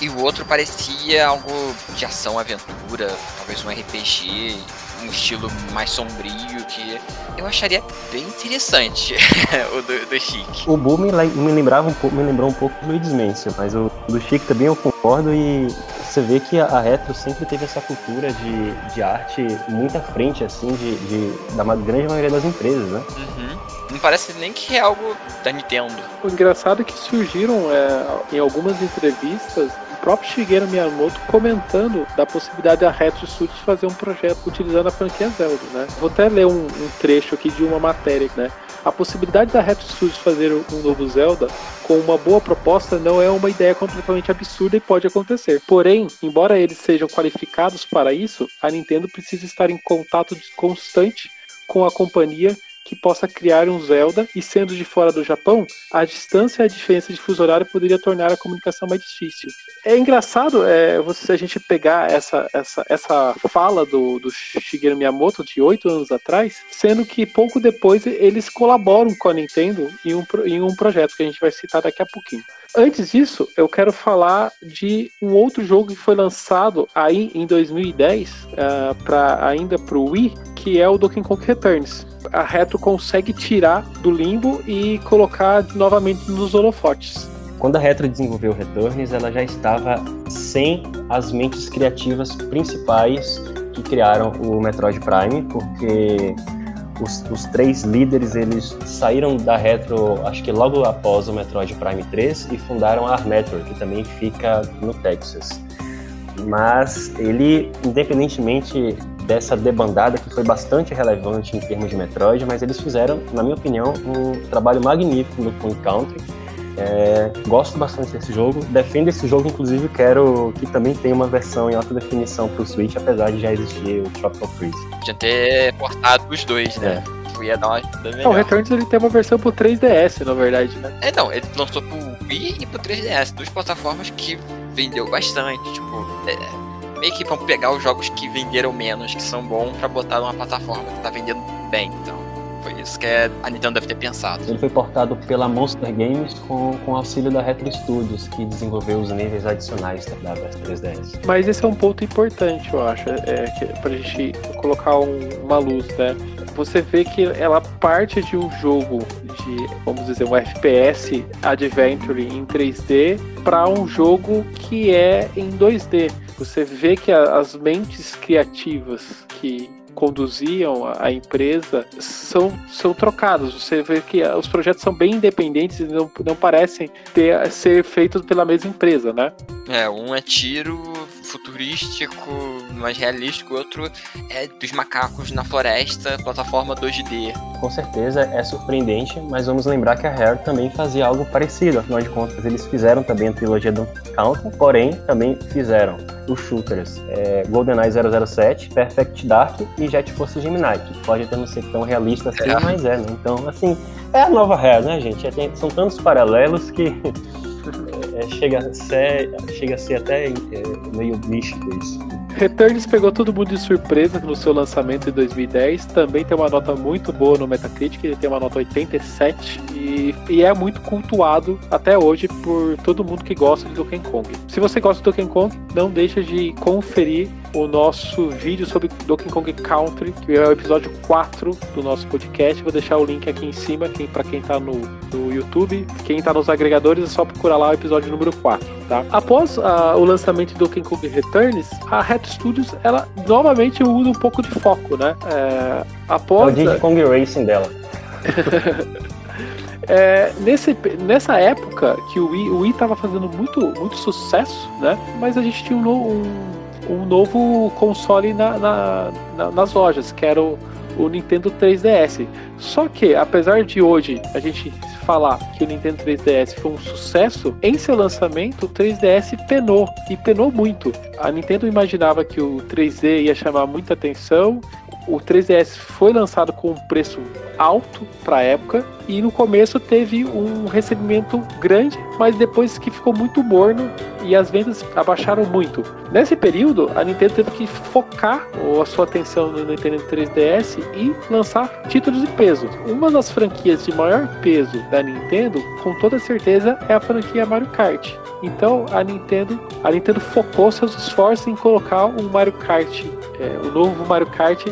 e o outro parecia algo de ação, aventura, talvez um RPG, um estilo mais sombrio que eu acharia bem interessante o do, do Chic. O Boo me, me, lembrava um pouco, me lembrou um pouco do Luigi's mas o do Chic também eu concordo e você vê que a Retro sempre teve essa cultura de, de arte muito à frente, assim, de, de da grande maioria das empresas, né? Uhum. Não parece nem que é algo da Nintendo. O engraçado é que surgiram é, em algumas entrevistas próprio Shigeru Miyamoto comentando da possibilidade da Retro Studios fazer um projeto utilizando a franquia Zelda, né? Vou até ler um, um trecho aqui de uma matéria, né? A possibilidade da Retro Studios fazer um novo Zelda com uma boa proposta não é uma ideia completamente absurda e pode acontecer. Porém, embora eles sejam qualificados para isso, a Nintendo precisa estar em contato constante com a companhia que possa criar um Zelda e sendo de fora do Japão, a distância e a diferença de fuso horário poderia tornar a comunicação mais difícil. É engraçado é, você, a gente pegar essa, essa, essa fala do, do Shigeru Miyamoto de oito anos atrás, sendo que pouco depois eles colaboram com a Nintendo em um, em um projeto que a gente vai citar daqui a pouquinho. Antes disso, eu quero falar de um outro jogo que foi lançado aí em 2010, uh, pra, ainda para o Wii, que é o Donkey Kong Returns. A Retro consegue tirar do limbo e colocar novamente nos holofotes. Quando a Retro desenvolveu Returns, ela já estava sem as mentes criativas principais que criaram o Metroid Prime, porque os, os, três líderes eles saíram da Retro, acho que logo após o Metroid Prime 3 e fundaram a Armator, que também fica no Texas. Mas ele, independentemente dessa debandada que foi bastante relevante em termos de Metroid, mas eles fizeram, na minha opinião, um trabalho magnífico no Country. É, gosto bastante desse jogo, defendo esse jogo, inclusive quero que também tenha uma versão em alta definição para o Switch, apesar de já existir o Tropical Freeze. Podia ter portado os dois, né? É. Ia dar uma ajuda melhor. o Returns ele tem uma versão pro 3DS, na verdade, né? É, não, ele lançou pro Wii e pro 3DS, duas plataformas que vendeu bastante, tipo, é, meio que vão pegar os jogos que venderam menos, que são bons, para botar numa plataforma que tá vendendo bem. Então, foi isso que a Nintendo deve ter pensado. Ele foi portado pela Monster Games com, com auxílio da Retro Studios, que desenvolveu os níveis adicionais da PS3DS. Mas esse é um ponto importante, eu acho, é, que, pra gente colocar um, uma luz, né? Você vê que ela parte de um jogo de, vamos dizer, um FPS Adventure em 3D para um jogo que é em 2D. Você vê que as mentes criativas que conduziam a empresa são, são trocados. Você vê que os projetos são bem independentes e não, não parecem ter, ser feitos pela mesma empresa, né? É, um é tiro futurístico, mais realístico, outro é dos macacos na floresta, plataforma 2D. Com certeza é surpreendente, mas vamos lembrar que a Rare também fazia algo parecido, afinal de contas eles fizeram também a trilogia do Counter, porém também fizeram os shooters é, GoldenEye 007, Perfect Dark e Jet Force Gemini, que pode até não ser tão realista assim, é. mas é, né? Então, assim, é a nova Rare, né, gente? É, tem, são tantos paralelos que é, chega, a ser, chega a ser até é, meio místico isso. Returns pegou todo mundo de surpresa no seu lançamento em 2010. Também tem uma nota muito boa no Metacritic, ele tem uma nota 87 e, e é muito cultuado até hoje por todo mundo que gosta de Donkey Kong. Se você gosta de Donkey Kong, não deixa de conferir o nosso vídeo sobre Donkey Kong Country, que é o episódio 4 do nosso podcast. Vou deixar o link aqui em cima para quem está no, no YouTube. Quem está nos agregadores é só procurar lá o episódio número 4. Tá? Após uh, o lançamento do Donkey Kong Returns, a Retro Studios ela novamente muda um pouco de foco, né? É, após, é o Diddy Kong Racing dela. É, nesse, nessa época que o Wii, o Wii tava fazendo muito, muito sucesso, né? Mas a gente tinha um, um, um novo console na, na, na, nas lojas, que era o, o Nintendo 3DS. Só que, apesar de hoje a gente falar que o Nintendo 3DS foi um sucesso, em seu lançamento o 3DS penou e penou muito. A Nintendo imaginava que o 3D ia chamar muita atenção o 3DS foi lançado com um preço alto para a época e no começo teve um recebimento grande, mas depois que ficou muito morno e as vendas abaixaram muito. Nesse período, a Nintendo teve que focar a sua atenção no Nintendo 3DS e lançar títulos de peso. Uma das franquias de maior peso da Nintendo, com toda certeza, é a franquia Mario Kart. Então a Nintendo, a Nintendo focou seus esforços em colocar um Mario Kart, é, o novo Mario Kart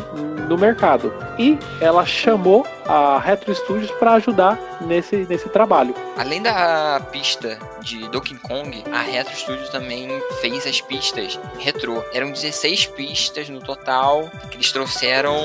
no mercado. E ela chamou a Retro Studios para ajudar nesse, nesse trabalho. Além da pista de Donkey Kong, a Retro Studios também fez as pistas retrô. Eram 16 pistas no total que eles trouxeram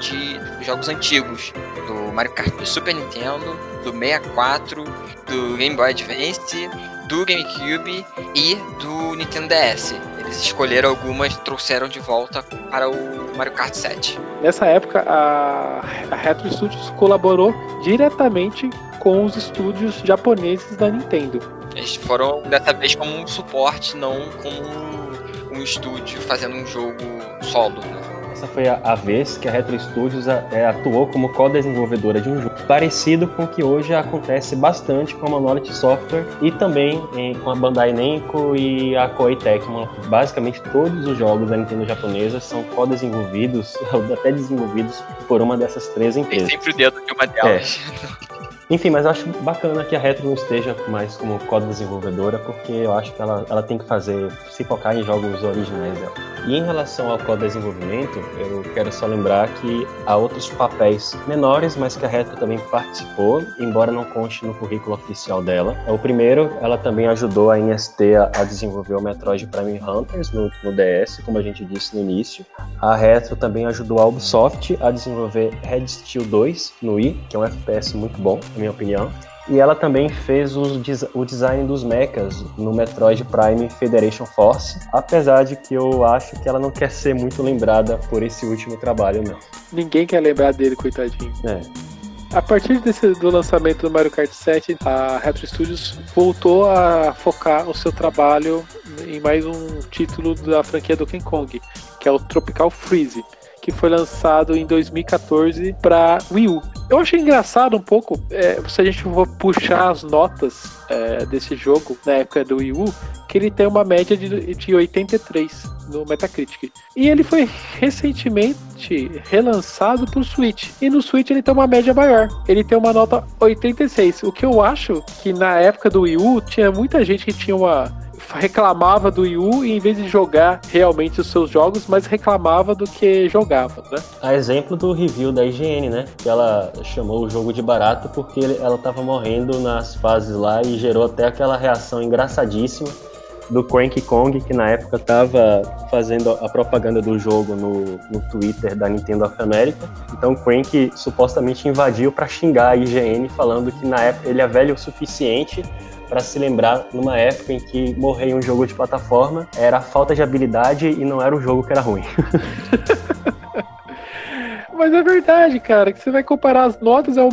de jogos antigos, do Mario Kart do Super Nintendo, do 64, do Game Boy Advance, do GameCube e do Nintendo DS. Eles escolheram algumas e trouxeram de volta para o Mario Kart 7. Nessa época, a, a Retro Studios colaborou diretamente com os estúdios japoneses da Nintendo. Eles foram dessa vez como um suporte, não como um estúdio fazendo um jogo solo. Né? Essa foi a, a, vez que a Retro Studios a, é, atuou como co-desenvolvedora de um jogo, parecido com o que hoje acontece bastante com a Monolith Software e também em, com a Bandai Namco e a Koei Tecmo. Basicamente todos os jogos da Nintendo japonesa são co-desenvolvidos, ou até desenvolvidos por uma dessas três empresas. Tem sempre o dedo de uma delas. É. Enfim, mas eu acho bacana que a Retro não esteja mais como código desenvolvedora, porque eu acho que ela, ela tem que fazer, se focar em jogos originais dela. E em relação ao código desenvolvimento, eu quero só lembrar que há outros papéis menores, mas que a Retro também participou, embora não conste no currículo oficial dela. O primeiro, ela também ajudou a NST a, a desenvolver o Metroid Prime Hunters no, no DS, como a gente disse no início. A Retro também ajudou a Ubisoft a desenvolver Red Steel 2 no Wii, que é um FPS muito bom minha opinião. E ela também fez o, o design dos mechas no Metroid Prime Federation Force, apesar de que eu acho que ela não quer ser muito lembrada por esse último trabalho, não. Ninguém quer lembrar dele, coitadinho. É. A partir desse, do lançamento do Mario Kart 7, a Retro Studios voltou a focar o seu trabalho em mais um título da franquia do King Kong, que é o Tropical Freeze que foi lançado em 2014 para Wii U. Eu achei engraçado um pouco, é, se a gente for puxar as notas é, desse jogo na época do Wii U, que ele tem uma média de, de 83 no Metacritic. E ele foi recentemente relançado para o Switch. E no Switch ele tem uma média maior. Ele tem uma nota 86. O que eu acho que na época do Wii U tinha muita gente que tinha uma reclamava do Wii U e em vez de jogar realmente os seus jogos, mas reclamava do que jogava, né? A exemplo do review da IGN, né? Que ela chamou o jogo de barato porque ela tava morrendo nas fases lá e gerou até aquela reação engraçadíssima do Cranky Kong, que na época estava fazendo a propaganda do jogo no, no Twitter da Nintendo of America. Então o Cranky supostamente invadiu para xingar a IGN, falando que na época ele é velho o suficiente para se lembrar numa época em que morrer um jogo de plataforma era falta de habilidade e não era o jogo que era ruim. Mas é verdade, cara, que você vai comparar as notas. É um...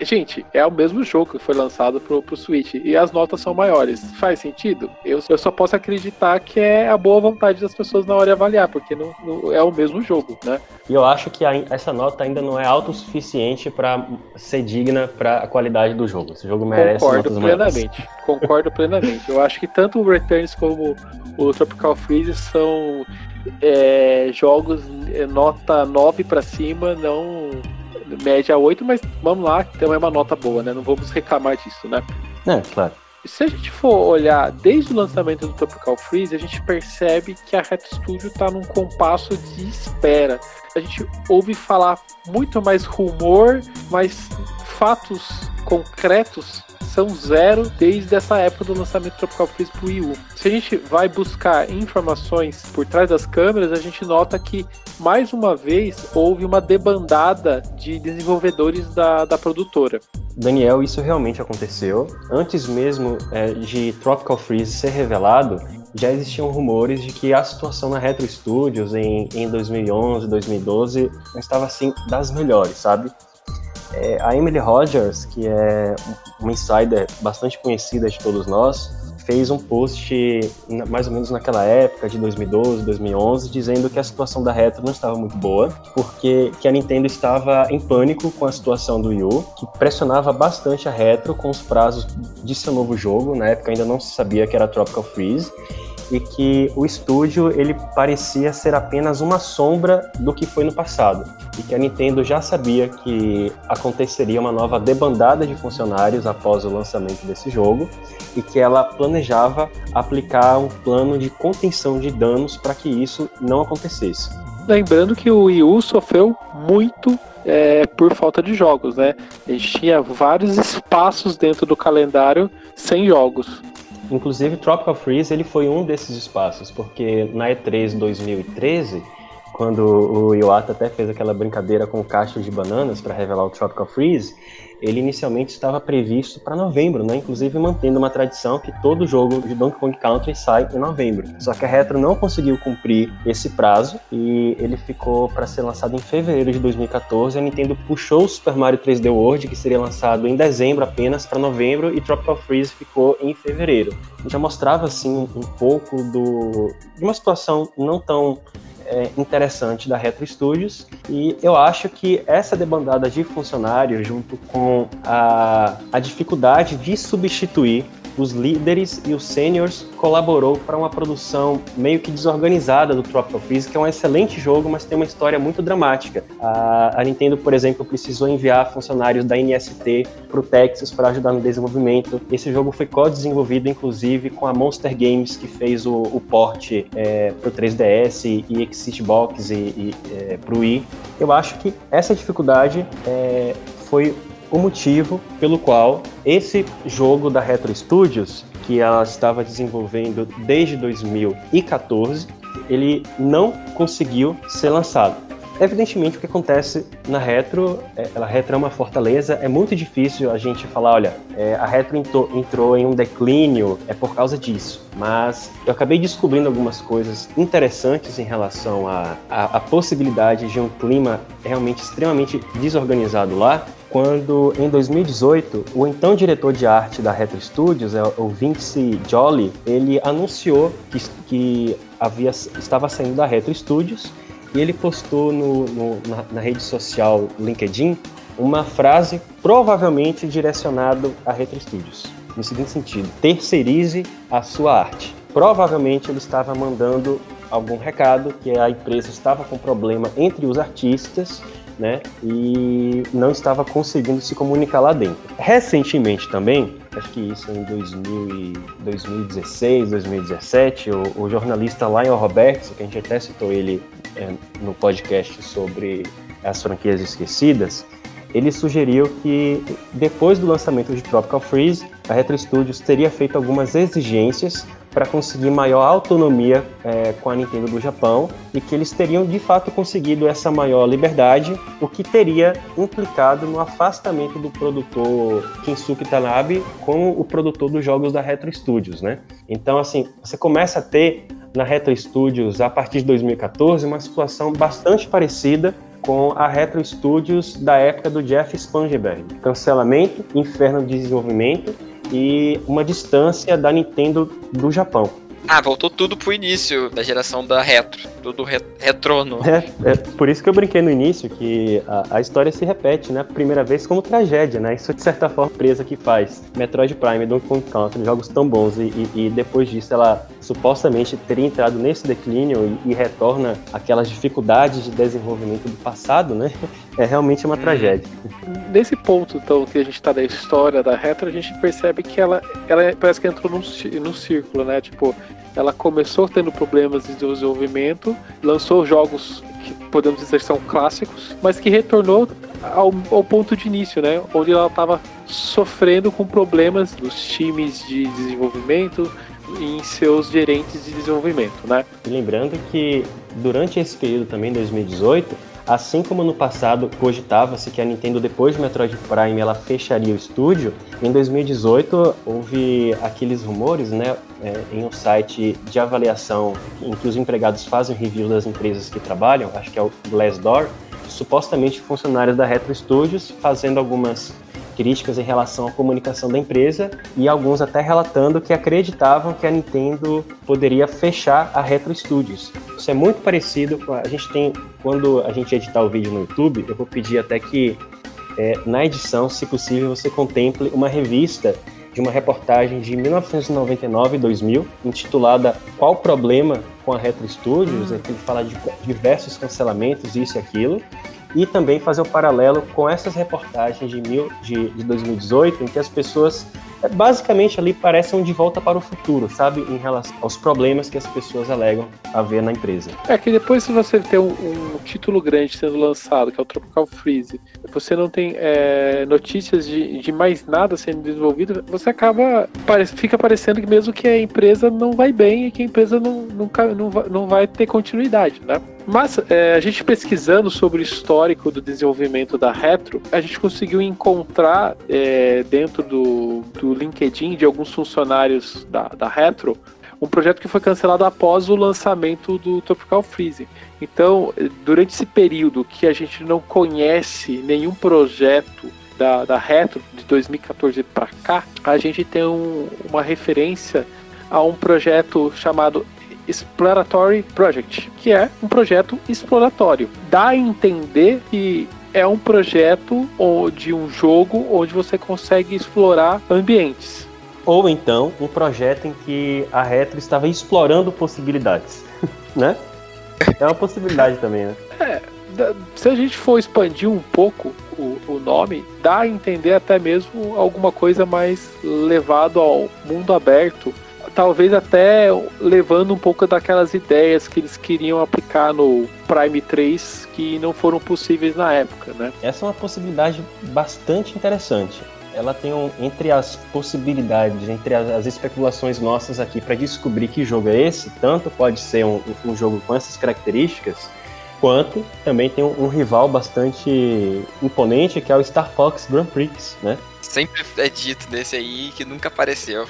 Gente, é o mesmo jogo que foi lançado pro, pro Switch e as notas são maiores. Faz sentido? Eu, eu só posso acreditar que é a boa vontade das pessoas na hora de avaliar, porque não, não é o mesmo jogo, né? E eu acho que a, essa nota ainda não é alto o suficiente para ser digna para a qualidade do jogo. Esse jogo merece Concordo plenamente. Maiores. Concordo plenamente. Eu acho que tanto o Returns como o Tropical Freeze são é, jogos é, nota 9 para cima, não média 8, mas vamos lá, também é uma nota boa, né? Não vamos reclamar disso, né? É, claro. Se a gente for olhar desde o lançamento do Tropical Freeze, a gente percebe que a Red Studio está num compasso de espera. A gente ouve falar muito mais rumor, mas fatos concretos zero desde essa época do lançamento do Tropical Freeze pro Wii U. Se a gente vai buscar informações por trás das câmeras, a gente nota que mais uma vez houve uma debandada de desenvolvedores da, da produtora. Daniel, isso realmente aconteceu. Antes mesmo é, de Tropical Freeze ser revelado, já existiam rumores de que a situação na Retro Studios em, em 2011, 2012 não estava assim das melhores, sabe? É, a Emily Rogers, que é uma insider bastante conhecida de todos nós, fez um post mais ou menos naquela época de 2012, 2011, dizendo que a situação da Retro não estava muito boa, porque que a Nintendo estava em pânico com a situação do Wii U, que pressionava bastante a Retro com os prazos de seu novo jogo, na época ainda não se sabia que era Tropical Freeze, e que o estúdio ele parecia ser apenas uma sombra do que foi no passado e que a Nintendo já sabia que aconteceria uma nova debandada de funcionários após o lançamento desse jogo e que ela planejava aplicar um plano de contenção de danos para que isso não acontecesse. Lembrando que o Wii U sofreu muito é, por falta de jogos, né? A gente tinha vários espaços dentro do calendário sem jogos. Inclusive, Tropical Freeze ele foi um desses espaços, porque na E3 2013, quando o Iwata até fez aquela brincadeira com o cacho de bananas para revelar o Tropical Freeze, ele inicialmente estava previsto para novembro, né? Inclusive mantendo uma tradição que todo jogo de Donkey Kong Country sai em novembro. Só que a Retro não conseguiu cumprir esse prazo e ele ficou para ser lançado em fevereiro de 2014. A Nintendo puxou o Super Mario 3D World, que seria lançado em dezembro apenas, para novembro e Tropical Freeze ficou em fevereiro. Já mostrava assim um pouco do de uma situação não tão é, interessante da Retro Studios. E eu acho que essa debandada de funcionários, junto com a, a dificuldade de substituir os líderes e os seniors colaborou para uma produção meio que desorganizada do Tropical Freeze, que é um excelente jogo, mas tem uma história muito dramática. A, a Nintendo, por exemplo, precisou enviar funcionários da NST para o Texas para ajudar no desenvolvimento. Esse jogo foi co-desenvolvido, inclusive, com a Monster Games, que fez o, o port é, para o 3DS e Exit Box e, e é, para o Wii. Eu acho que essa dificuldade é, foi o motivo pelo qual esse jogo da Retro Studios, que ela estava desenvolvendo desde 2014, ele não conseguiu ser lançado. Evidentemente, o que acontece na Retro, é, a Retro é uma fortaleza, é muito difícil a gente falar, olha, é, a Retro entrou, entrou, em um declínio, é por causa disso. Mas eu acabei descobrindo algumas coisas interessantes em relação à possibilidade de um clima realmente extremamente desorganizado lá, quando em 2018 o então diretor de arte da Retro Studios, é o Vince Jolly, ele anunciou que, que havia, estava saindo da Retro Studios e ele postou no, no, na, na, rede social LinkedIn uma frase provavelmente direcionada a Retro Studios, no seguinte sentido: terceirize a sua arte. Provavelmente ele estava mandando algum recado que a empresa estava com problema entre os artistas né? E não estava conseguindo se comunicar lá dentro. Recentemente também, acho que isso em 2000 2016, 2017, o, o jornalista Lion Roberts, que a gente até citou ele é, no podcast sobre as franquias esquecidas, ele sugeriu que depois do lançamento de Tropical Freeze, a Retro Studios teria feito algumas exigências para conseguir maior autonomia é, com a Nintendo do Japão e que eles teriam de fato conseguido essa maior liberdade, o que teria implicado no afastamento do produtor Kinsuke Tanabe com o produtor dos jogos da Retro Studios, né? Então, assim, você começa a ter na Retro Studios a partir de 2014 uma situação bastante parecida com a Retro Studios da época do Jeff Spangenberg. Cancelamento, inferno de desenvolvimento e uma distância da Nintendo do Japão. Ah, voltou tudo pro início da geração da retro, tudo re retrono. É, é, por isso que eu brinquei no início, que a, a, história se repete, né? Primeira vez como tragédia, né? Isso de certa forma presa que faz. Metroid Prime, Donkey Kong Country, jogos tão bons e, e, e, depois disso ela supostamente teria entrado nesse declínio e, e, retorna aquelas dificuldades de desenvolvimento do passado, né? É realmente uma hum. tragédia. Nesse ponto, então, que a gente tá da história da retro, a gente percebe que ela, ela parece que entrou num, num círculo, né? Tipo, ela começou tendo problemas de desenvolvimento, lançou jogos que podemos dizer são clássicos, mas que retornou ao, ao ponto de início, né? Onde ela estava sofrendo com problemas dos times de desenvolvimento em seus gerentes de desenvolvimento, né? Lembrando que durante esse período também, 2018, Assim como no passado cogitava-se que a Nintendo depois de Metroid Prime ela fecharia o estúdio, em 2018 houve aqueles rumores, né, é, em um site de avaliação em que os empregados fazem review das empresas que trabalham, acho que é o Glassdoor, supostamente funcionários da Retro Studios fazendo algumas críticas em relação à comunicação da empresa e alguns até relatando que acreditavam que a Nintendo poderia fechar a Retro Studios. Isso é muito parecido com a gente tem quando a gente editar o vídeo no YouTube, eu vou pedir até que é, na edição, se possível, você contemple uma revista de uma reportagem de 1999 e 2000, intitulada Qual o Problema com a Retro Studios, hum. que fala de diversos cancelamentos, isso e aquilo, e também fazer o um paralelo com essas reportagens de, mil, de, de 2018, em que as pessoas é, basicamente ali parecem de volta para o futuro, sabe? Em relação aos problemas que as pessoas alegam haver na empresa. É que depois se você tem um, um título grande sendo lançado, que é o Tropical Freeze, você não tem é, notícias de, de mais nada sendo desenvolvido, você acaba, fica parecendo que mesmo que a empresa não vai bem e que a empresa não, nunca, não, vai, não vai ter continuidade, né? Mas é, a gente pesquisando sobre o histórico do desenvolvimento da Retro, a gente conseguiu encontrar é, dentro do, do LinkedIn de alguns funcionários da, da Retro um projeto que foi cancelado após o lançamento do Tropical Freeze. Então, durante esse período que a gente não conhece nenhum projeto da, da Retro de 2014 para cá, a gente tem um, uma referência a um projeto chamado Exploratory Project, que é um projeto exploratório. Dá a entender que é um projeto de um jogo onde você consegue explorar ambientes. Ou então um projeto em que a Retro estava explorando possibilidades, né? É uma possibilidade também, né? É, se a gente for expandir um pouco o, o, nome, dá a entender até mesmo alguma coisa mais levado ao mundo aberto talvez até levando um pouco daquelas ideias que eles queriam aplicar no Prime 3 que não foram possíveis na época, né? Essa é uma possibilidade bastante interessante. Ela tem um, entre as possibilidades, entre as, as especulações nossas aqui para descobrir que jogo é esse, tanto pode ser um, um jogo com essas características, quanto também tem um, um, rival bastante imponente que é o Star Fox Grand Prix, né? Sempre é dito desse aí que nunca apareceu.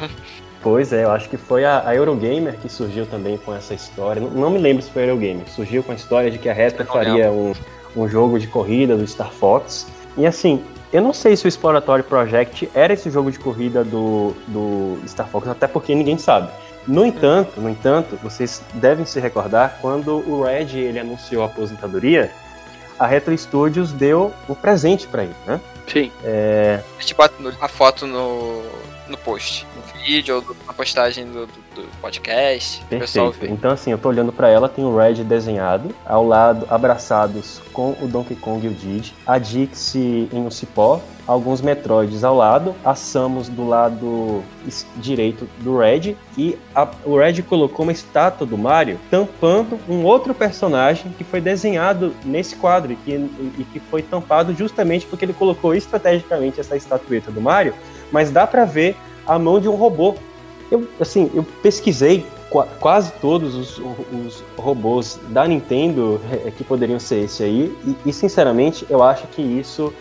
Pois é, eu acho que foi a, a, Eurogamer que surgiu também com essa história. Não, não, me lembro se foi a Eurogamer. Surgiu com a história de que a Retro faria um, um jogo de corrida do Star Fox. E assim, eu não sei se o Exploratory Project era esse jogo de corrida do, do Star Fox, até porque ninguém sabe. No entanto, no entanto, vocês devem se recordar quando o Red ele anunciou a aposentadoria, a Retro Studios deu um presente para ele, né? Sim. É... A gente bota a foto no, no post vídeo ou na postagem do, do, do podcast. Perfeito. Então, assim, eu tô olhando para ela, tem o Red desenhado, ao lado, abraçados com o Donkey Kong e o Diddy, a Dixie em um cipó, alguns Metroids ao lado, a Samus do lado direito do Red e a, o Red colocou uma estátua do Mario tampando um outro personagem que foi desenhado nesse quadro e que, e que foi tampado justamente porque ele colocou estrategicamente essa estatueta do Mario, mas dá para ver a mão de um robô. Eu, assim, eu pesquisei qu quase todos os, os, robôs da Nintendo é, que poderiam ser esse aí, e, e, sinceramente eu acho que isso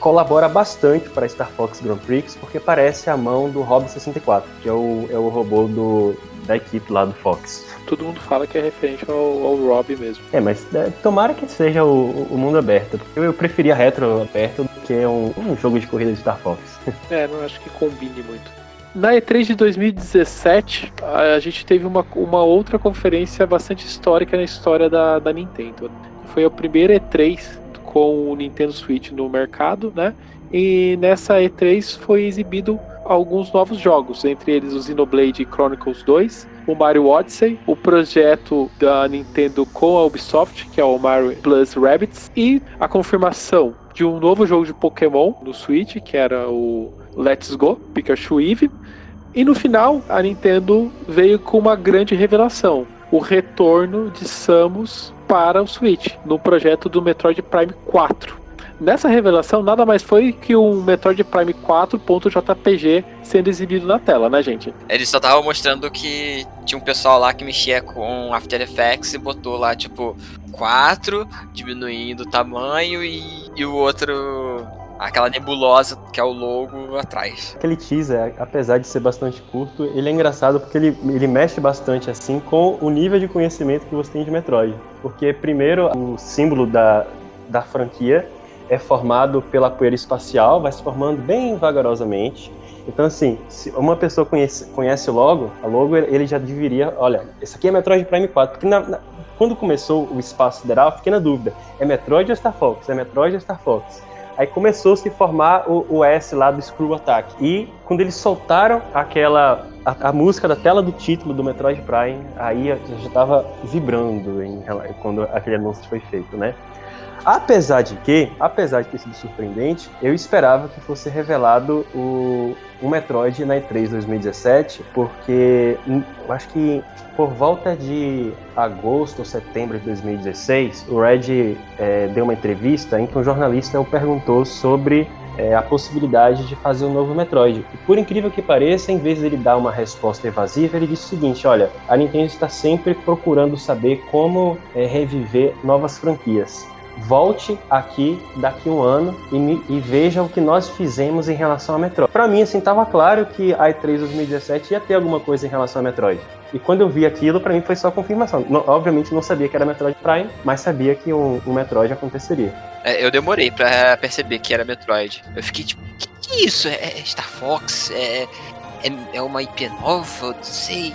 colabora bastante para Star Fox Grand Prix, porque parece a mão do Rob 64, que é o, é o robô do, da equipe lá do Fox. Todo mundo fala que é referente ao, ao Rob mesmo. É, mas é, tomara que seja o, o mundo aberto. Eu, eu preferia retro aberto que um, um jogo de corrida de Star Fox. É, não acho que combine muito. Na E3 de 2017, a gente teve uma, uma outra conferência bastante histórica na história da, da Nintendo. Foi a primeira E3 com o Nintendo Switch no mercado, né? E nessa E3 foi exibido alguns novos jogos, entre eles o Xenoblade Chronicles 2, o Mario Odyssey, o projeto da Nintendo com a Ubisoft, que é o Mario Plus Rabbids, e a confirmação de um novo jogo de Pokémon no Switch, que era o Let's Go, Pikachu Eve. E no final, a Nintendo veio com uma grande revelação: o retorno de Samus para o Switch, no projeto do Metroid Prime 4. Nessa revelação, nada mais foi que um Metroid Prime 4.jpg sendo exibido na tela, né, gente? Eles só estavam mostrando que tinha um pessoal lá que mexia com After Effects e botou lá, tipo, 4, diminuindo o tamanho, e, e o outro aquela nebulosa que é o logo atrás. Aquele teaser, apesar de ser bastante curto, ele é engraçado porque ele, ele mexe bastante assim com o nível de conhecimento que você tem de Metroid. Porque primeiro o símbolo da, da franquia é formado pela poeira espacial, vai se formando bem vagarosamente. Então, assim, se uma pessoa conhece, conhece logo, a logo, ele já deveria, olha, esse aqui é Metroid Prime 4, porque na, na, quando começou o espaço sideral, eu fiquei na dúvida, é Metroid ou Star Fox? É Metroid ou Star Fox? Aí começou a se formar o, o S lá do Screw Attack. E quando eles soltaram aquela a, a, música da tela do título do Metroid Prime, aí eu já estava vibrando em, quando aquele anúncio foi feito, né? Apesar de que, apesar de ter sido surpreendente, eu esperava que fosse revelado o, o Metroid na E3 2017, porque hum, acho que por volta de agosto ou setembro de 2016, o Red é, deu uma entrevista em que um jornalista o perguntou sobre é, a possibilidade de fazer um novo Metroid. E por incrível que pareça, em vez de ele dar uma resposta evasiva, ele disse o seguinte: olha, a Nintendo está sempre procurando saber como é, reviver novas franquias volte aqui daqui um ano e, me, e, veja o que nós fizemos em relação a Metroid. Para mim, assim, tava claro que a E3 2017 ia ter alguma coisa em relação a Metroid. E quando eu vi aquilo, para mim foi só confirmação. Não, obviamente não sabia que era Metroid Prime, mas sabia que um, um Metroid aconteceria. É, eu demorei para perceber que era Metroid. Eu fiquei tipo, que, que é isso? É, é Star Fox? É, é, é uma IP nova, não sei.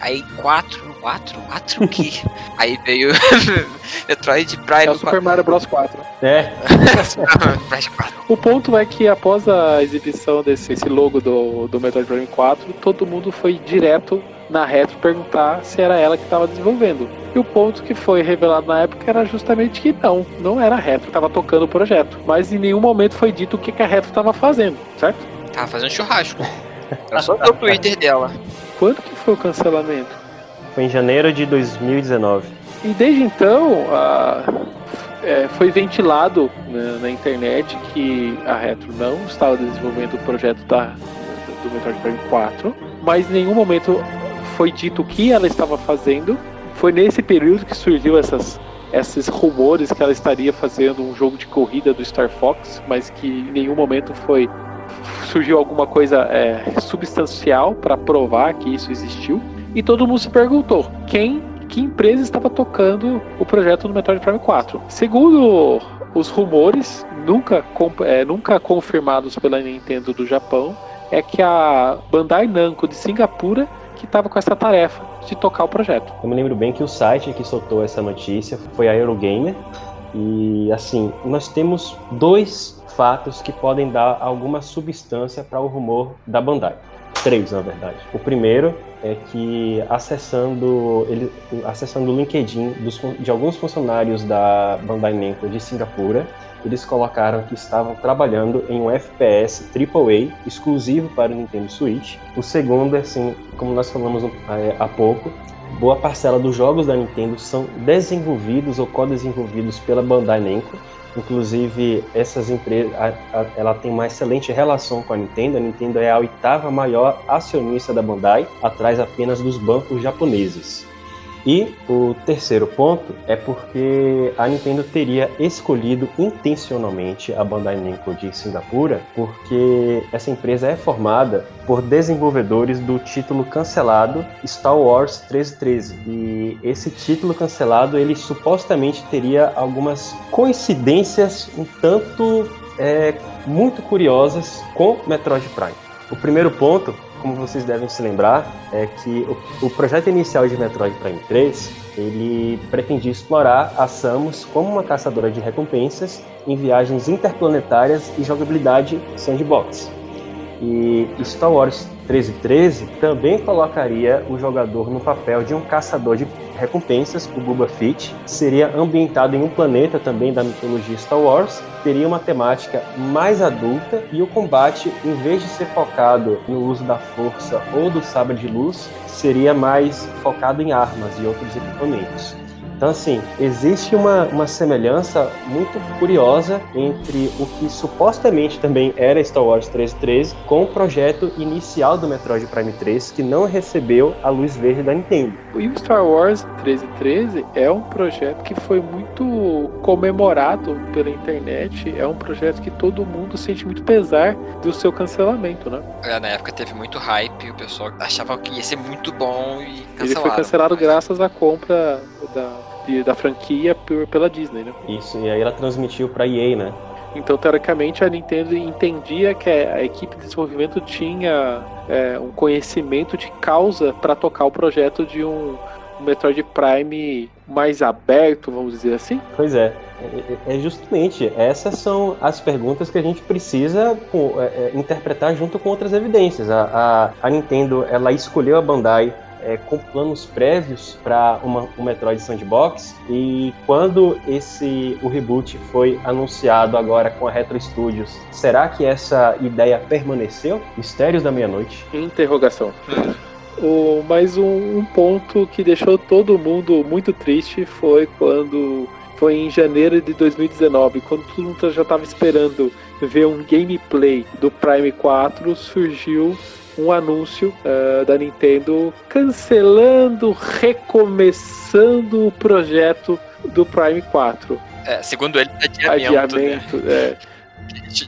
Aí, quatro, quatro, quatro o quê? aí veio Metroid Prime. É o Super Mario Bros 4. É. o ponto é que após a exibição desse logo do, do Metroid Prime 4, todo mundo foi direto na retro perguntar se era ela que estava desenvolvendo. E o ponto que foi revelado na época era justamente que não, não era a retro que estava tocando o projeto. Mas em nenhum momento foi dito o que, que a retro estava fazendo, certo? Tava fazendo churrasco. Era só o Twitter dela. Quando que foi o cancelamento? Foi em janeiro de 2019. E desde então, a, é, foi ventilado né, na internet que a Retro não estava desenvolvendo o projeto da, do Metroid Prime 4, mas em nenhum momento foi dito o que ela estava fazendo. Foi nesse período que surgiu essas, esses rumores que ela estaria fazendo um jogo de corrida do Star Fox, mas que em nenhum momento foi surgiu alguma coisa é, substancial para provar que isso existiu. E todo mundo se perguntou quem, que empresa estava tocando o projeto do Metroid Prime 4. Segundo os rumores, nunca, é, nunca confirmados pela Nintendo do Japão, é que a Bandai Namco de Singapura que estava com essa tarefa de tocar o projeto. Eu me lembro bem que o site que soltou essa notícia foi a Eurogamer. E assim, nós temos dois fatos que podem dar alguma substância para o rumor da Bandai. Três, na verdade. O primeiro é que acessando, ele, acessando o LinkedIn dos, de alguns funcionários da Bandai Namco de Singapura, eles colocaram que estavam trabalhando em um FPS AAA exclusivo para o Nintendo Switch. O segundo é assim, como nós falamos é, há pouco, boa parcela dos jogos da Nintendo são desenvolvidos ou co-desenvolvidos pela Bandai Namco Inclusive, essas empresas, ela tem uma excelente relação com a Nintendo. A Nintendo é a oitava maior acionista da Bandai, atrás apenas dos bancos japoneses. E o terceiro ponto é porque a Nintendo teria escolhido intencionalmente a Bandai Namco de Singapura, porque essa empresa é formada por desenvolvedores do título cancelado Star Wars 1313. E esse título cancelado, ele supostamente teria algumas coincidências um tanto é, muito curiosas com Metroid Prime. O primeiro ponto como vocês devem se lembrar, é que o, o projeto inicial de Metroid Prime 3 ele pretendia explorar a Samus como uma caçadora de recompensas em viagens interplanetárias e jogabilidade sandbox. E Star Wars 1313 também colocaria o jogador no papel de um caçador de recompensas, o Boba Fett. Seria ambientado em um planeta também da mitologia Star Wars. Teria uma temática mais adulta e o combate, em vez de ser focado no uso da força ou do sabre de luz, seria mais focado em armas e outros equipamentos. Então, assim, existe uma, uma semelhança muito curiosa entre o que supostamente também era Star Wars 1313 com o projeto inicial do Metroid Prime 3, que não recebeu a luz verde da Nintendo. E o Star Wars 1313 é um projeto que foi muito comemorado pela internet, é um projeto que todo mundo sente muito pesar do seu cancelamento, né? É, na época teve muito hype, o pessoal achava que ia ser muito bom e cancelaram. Ele foi cancelado mas... graças à compra da de- da franquia por- pela Disney, né? Isso, e aí ela transmitiu pra EA, né? Então, teoricamente, a Nintendo entendia que a equipe de desenvolvimento tinha é, um conhecimento de causa para tocar o projeto de um, um Metroid Prime mais aberto, vamos dizer assim. Pois é, é, é justamente essas são as perguntas que a gente precisa pô, é, é, interpretar junto com outras evidências. A, a, a Nintendo ela escolheu a Bandai é, com planos prévios para um Metroid Sandbox e quando esse o reboot foi anunciado agora com a Retro Studios, será que essa ideia permaneceu? Mistérios da meia-noite. Interrogação. O, mas um, um ponto que deixou todo mundo muito triste foi quando foi em janeiro de 2019, quando todo mundo já estava esperando ver um gameplay do Prime 4, surgiu um anúncio uh, da Nintendo cancelando, recomeçando o projeto do Prime 4. É, segundo ele, adiamento. Adiamento, né? é.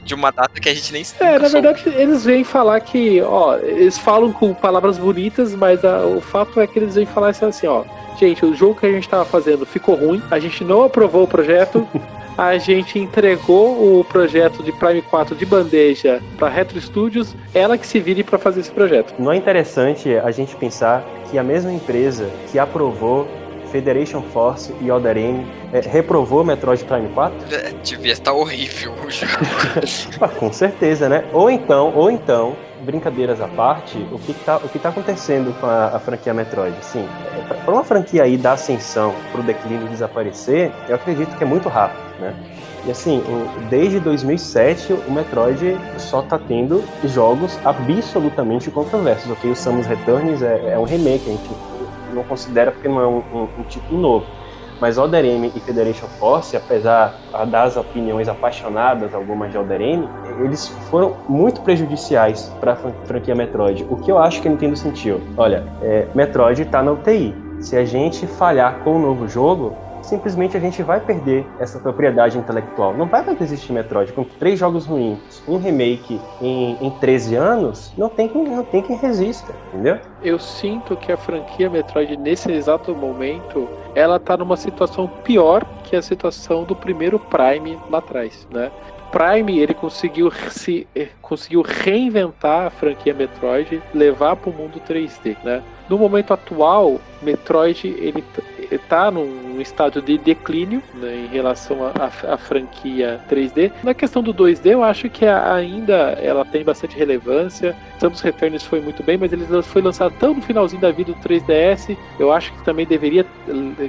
De, uma data que a gente nem sabe. É, na verdade, eles vêm falar que, ó, eles falam com palavras bonitas, mas a, o fato é que eles vêm falar assim, ó, gente, o jogo que a gente tava fazendo ficou ruim, a gente não aprovou o projeto, a gente entregou o projeto de Prime 4 de bandeja para Retro Studios, ela que se vire para fazer esse projeto. Não é interessante a gente pensar que a mesma empresa que aprovou Federation Force e Other M é, reprovou Metroid Prime 4? É, devia estar horrível o jogo. ah, com certeza, né? Ou então, ou então, brincadeiras à parte, o que está o que tá acontecendo com a, a franquia Metroid? Sim, é, para uma franquia aí da ascensão para o declínio desaparecer, eu acredito que é muito rápido, né? E assim, desde 2007 o Metroid só tá tendo jogos absolutamente controversos. Ok, o Samus Returns é, é um remake, a gente não considera porque não é um, um, um título novo. Mas M e Federation Force, apesar das opiniões apaixonadas, algumas de M, eles foram muito prejudiciais para a franquia Metroid. O que eu acho que a Nintendo sentiu? Olha, é, Metroid está na UTI. Se a gente falhar com o novo jogo, simplesmente a gente vai perder essa propriedade intelectual. Não vai mais existir Metroid. Com três jogos ruins, um remake em, em 13 anos, não tem, quem, não tem quem resista, entendeu? Eu sinto que a franquia Metroid, nesse exato momento, ela tá numa situação pior que a situação do primeiro Prime lá atrás, né? Prime ele conseguiu se conseguiu reinventar a franquia Metroid, levar para o mundo 3D, né? No momento atual, Metroid ele está num estado de declínio né, em relação à franquia 3D. Na questão do 2D, eu acho que ainda ela tem bastante relevância. Samus Returns foi muito bem, mas ele foi lançado tão no finalzinho da vida do 3DS. Eu acho que também deveria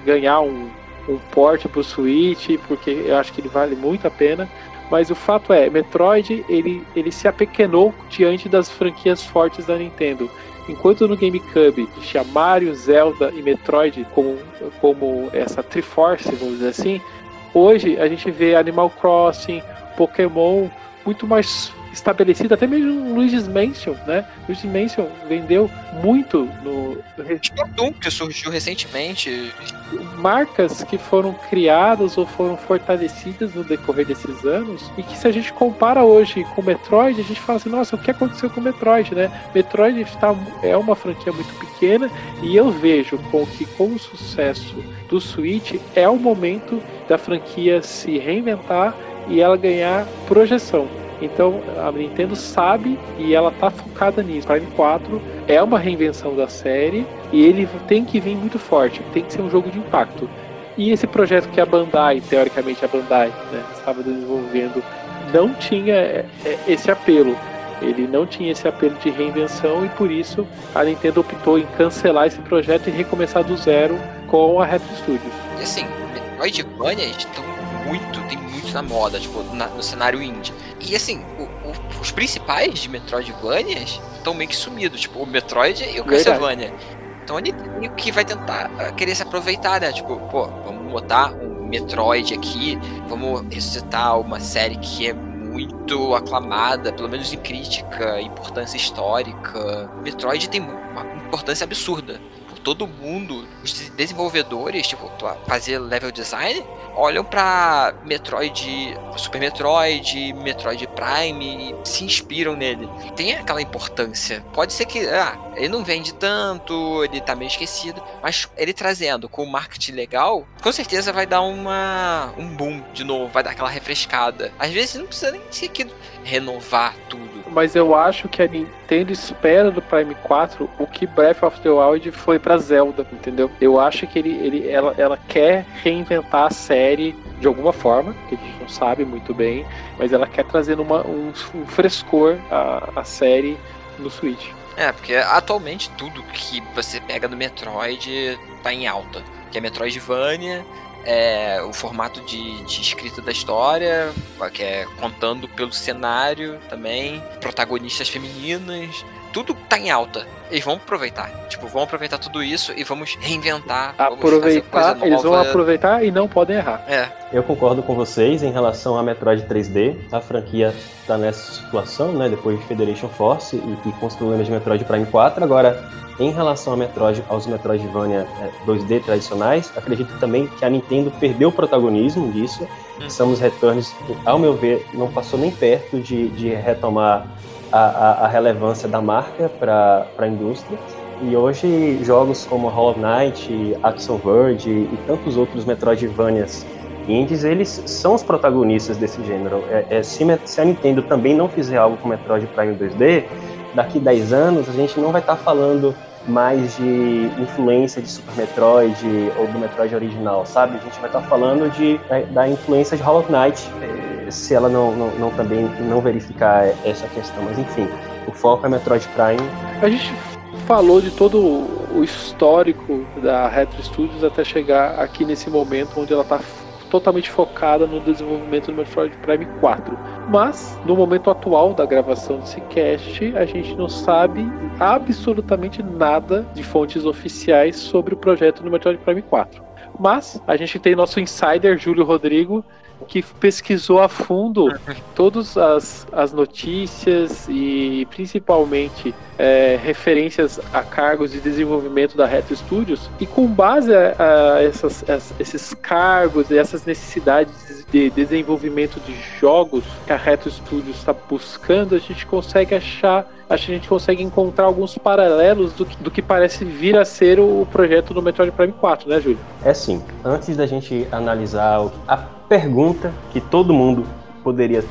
ganhar um, um port para o Switch, porque eu acho que ele vale muito a pena. Mas o fato é, Metroid ele, ele se apequenou diante das franquias fortes da Nintendo. Enquanto no GameCube tinha Mario, Zelda e Metroid como, como essa Triforce, vamos dizer assim, hoje a gente vê Animal Crossing, Pokémon muito mais estabelecido, até mesmo Luigi's Mansion, né? Luigi's Mansion vendeu muito no. Splatoon, que surgiu recentemente. Marcas que foram criadas ou foram fortalecidas no decorrer desses anos e que se a gente compara hoje com Metroid, a gente fala assim, nossa, o que aconteceu com Metroid, né? Metroid está, é uma franquia muito pequena e eu vejo com que com o sucesso do Switch é o momento da franquia se reinventar e ela ganhar projeção. Então a Nintendo sabe e ela tá focada nisso. Prime 4 é uma reinvenção da série e ele tem que vir muito forte, tem que ser um jogo de impacto. E esse projeto que a Bandai, teoricamente a Bandai, né, estava desenvolvendo, não tinha é, é, esse apelo. Ele não tinha esse apelo de reinvenção e por isso a Nintendo optou em cancelar esse projeto e recomeçar do zero com a Retro Studios. E assim, Metroidvania estão muito, tem na moda, tipo, na, no cenário indie. E assim, o, o, os principais de Metroidvanias estão meio que sumidos, tipo, o Metroid e o Castlevania. Então a Nintendo que vai tentar uh, querer se aproveitar, né? Tipo, pô, vamos botar um Metroid aqui, vamos ressuscitar uma série que é muito aclamada, pelo menos em crítica, importância histórica. Metroid tem uma importância absurda. Todo mundo, os desenvolvedores, tipo, fazer level design, olham para Metroid, Super Metroid, Metroid Prime e se inspiram nele. Tem aquela importância. Pode ser que ah, ele não vende tanto, ele tá meio esquecido, mas ele trazendo com o marketing legal, com certeza vai dar uma um boom de novo, vai dar aquela refrescada. Às vezes não precisa nem ser que renovar tudo. Mas eu acho que a Nintendo espera do Prime 4 o que Breath of the Wild foi pra Zelda, entendeu? Eu acho que ele, ele, ela, ela quer reinventar a série de alguma forma, que a gente não sabe muito bem, mas ela quer trazer uma, um, um frescor à, série no Switch. É, porque atualmente tudo que você pega no Metroid tá em alta. Que é Metroidvania, é, o formato de, de, escrita da história, que é contando pelo cenário também, protagonistas femininas, tudo tá em alta. Eles vão aproveitar. Tipo, vão aproveitar tudo isso e vamos reinventar. Aproveitar, vamos eles vão aproveitar e não podem errar. É. Eu concordo com vocês em relação a Metroid 3D. A franquia tá nessa situação, né? Depois de Federation Force e, e com os problemas de Metroid Prime 4. Agora, em relação a Metroid, aos Metroidvania 2D é, tradicionais, acredito também que a Nintendo perdeu o protagonismo disso. Hum. Samus Returns, ao meu ver, não passou nem perto de, de retomar a, a, a relevância da marca para a indústria. E hoje jogos como Hollow Knight, Axel Verge e tantos outros Metroidvanias indies, eles são os protagonistas desse gênero. É, é, se, se, a Nintendo também não fizer algo com Metroid Prime 2D, daqui 10 anos a gente não vai estar tá falando mais de influência de Super Metroid ou do Metroid original, sabe? A gente vai estar tá falando de, da influência de Hollow Knight se ela não, não, não, também não verificar essa questão. Mas enfim, o foco é Metroid Prime. A gente falou de todo o histórico da Retro Studios até chegar aqui nesse momento onde ela está totalmente focada no desenvolvimento do Metroid Prime 4. Mas, no momento atual da gravação desse cast, a gente não sabe absolutamente nada de fontes oficiais sobre o projeto do Metroid Prime 4. Mas a gente tem nosso insider, Júlio Rodrigo, que pesquisou a fundo todas as, as notícias e principalmente é, referências a cargos de desenvolvimento da Retro Studios e com base a, a essas, a, esses cargos e essas necessidades de desenvolvimento de jogos que a Retro Studios está buscando, a gente consegue achar acho que a gente consegue encontrar alguns paralelos do que, do que parece vir a ser o projeto do Metroid Prime 4, né, Júlio? É sim. Antes da gente analisar a pergunta que todo mundo poderia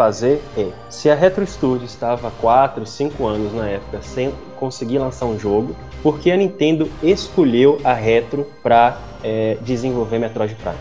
fazer é: se a Retro Studios estava há 4, 5 anos na época sem conseguir lançar um jogo, por que a Nintendo escolheu a Retro para é, desenvolver Metroid Prime?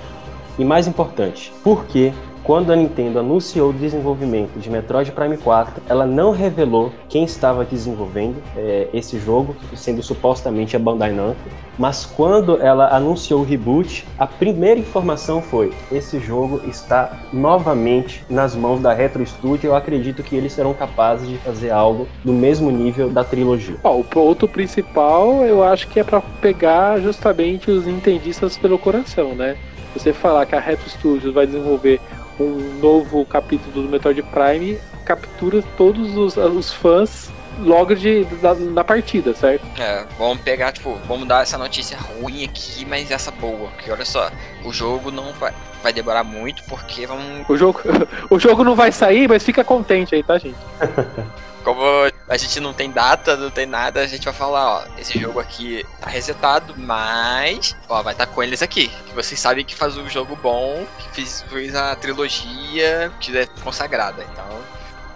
E mais importante, por que quando a Nintendo anunciou o desenvolvimento de Metroid Prime 4, ela não revelou quem estava desenvolvendo é, esse jogo, sendo supostamente a Bandai Namco. Mas quando ela anunciou o reboot, a primeira informação foi: esse jogo está novamente nas mãos da Retro Studio. Eu acredito que eles serão capazes de fazer algo do mesmo nível da trilogia. o ponto principal eu acho que é para pegar justamente os nintendistas pelo coração, né? Você falar que a Retro Studios vai desenvolver um novo capítulo do Metroid Prime captura todos os, os fãs logo de, da, na partida, certo? É, vamos pegar, tipo, vamos dar essa notícia ruim aqui, mas essa boa. Porque olha só, o jogo não vai, vai demorar muito, porque vamos. O jogo, o jogo não vai sair, mas fica contente aí, tá, gente? Como a gente não tem data, não tem nada, a gente vai falar, ó, esse jogo aqui tá resetado, mas, ó, vai estar tá com eles aqui. Que vocês sabem que faz um jogo bom, que fez, fez a trilogia que é consagrada. Então,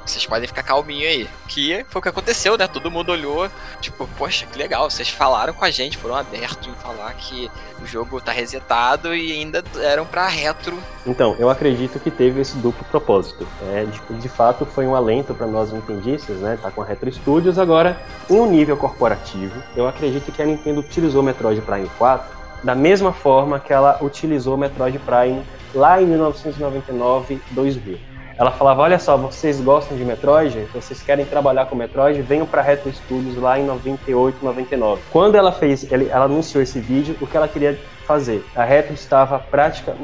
vocês podem ficar calminho aí. Que foi o que aconteceu, né? Todo mundo olhou, tipo, poxa, que legal. Vocês falaram com a gente, foram abertos em falar que o jogo tá resetado e ainda eram para retro. Então, eu acredito que teve esse duplo propósito. É, de, de fato, foi um alento para nós nintendistas, né? Tá com a Retro Studios. Agora, em um nível corporativo, eu acredito que a Nintendo utilizou Metroid Prime 4 da mesma forma que ela utilizou Metroid Prime lá em 1999, 2000 ela falava: Olha só, vocês gostam de Metroid? Vocês querem trabalhar com Metroid? Venham para Retro Studios lá em 98, 99. Quando ela fez, ela anunciou esse vídeo, o que ela queria fazer? A Retro estava prática,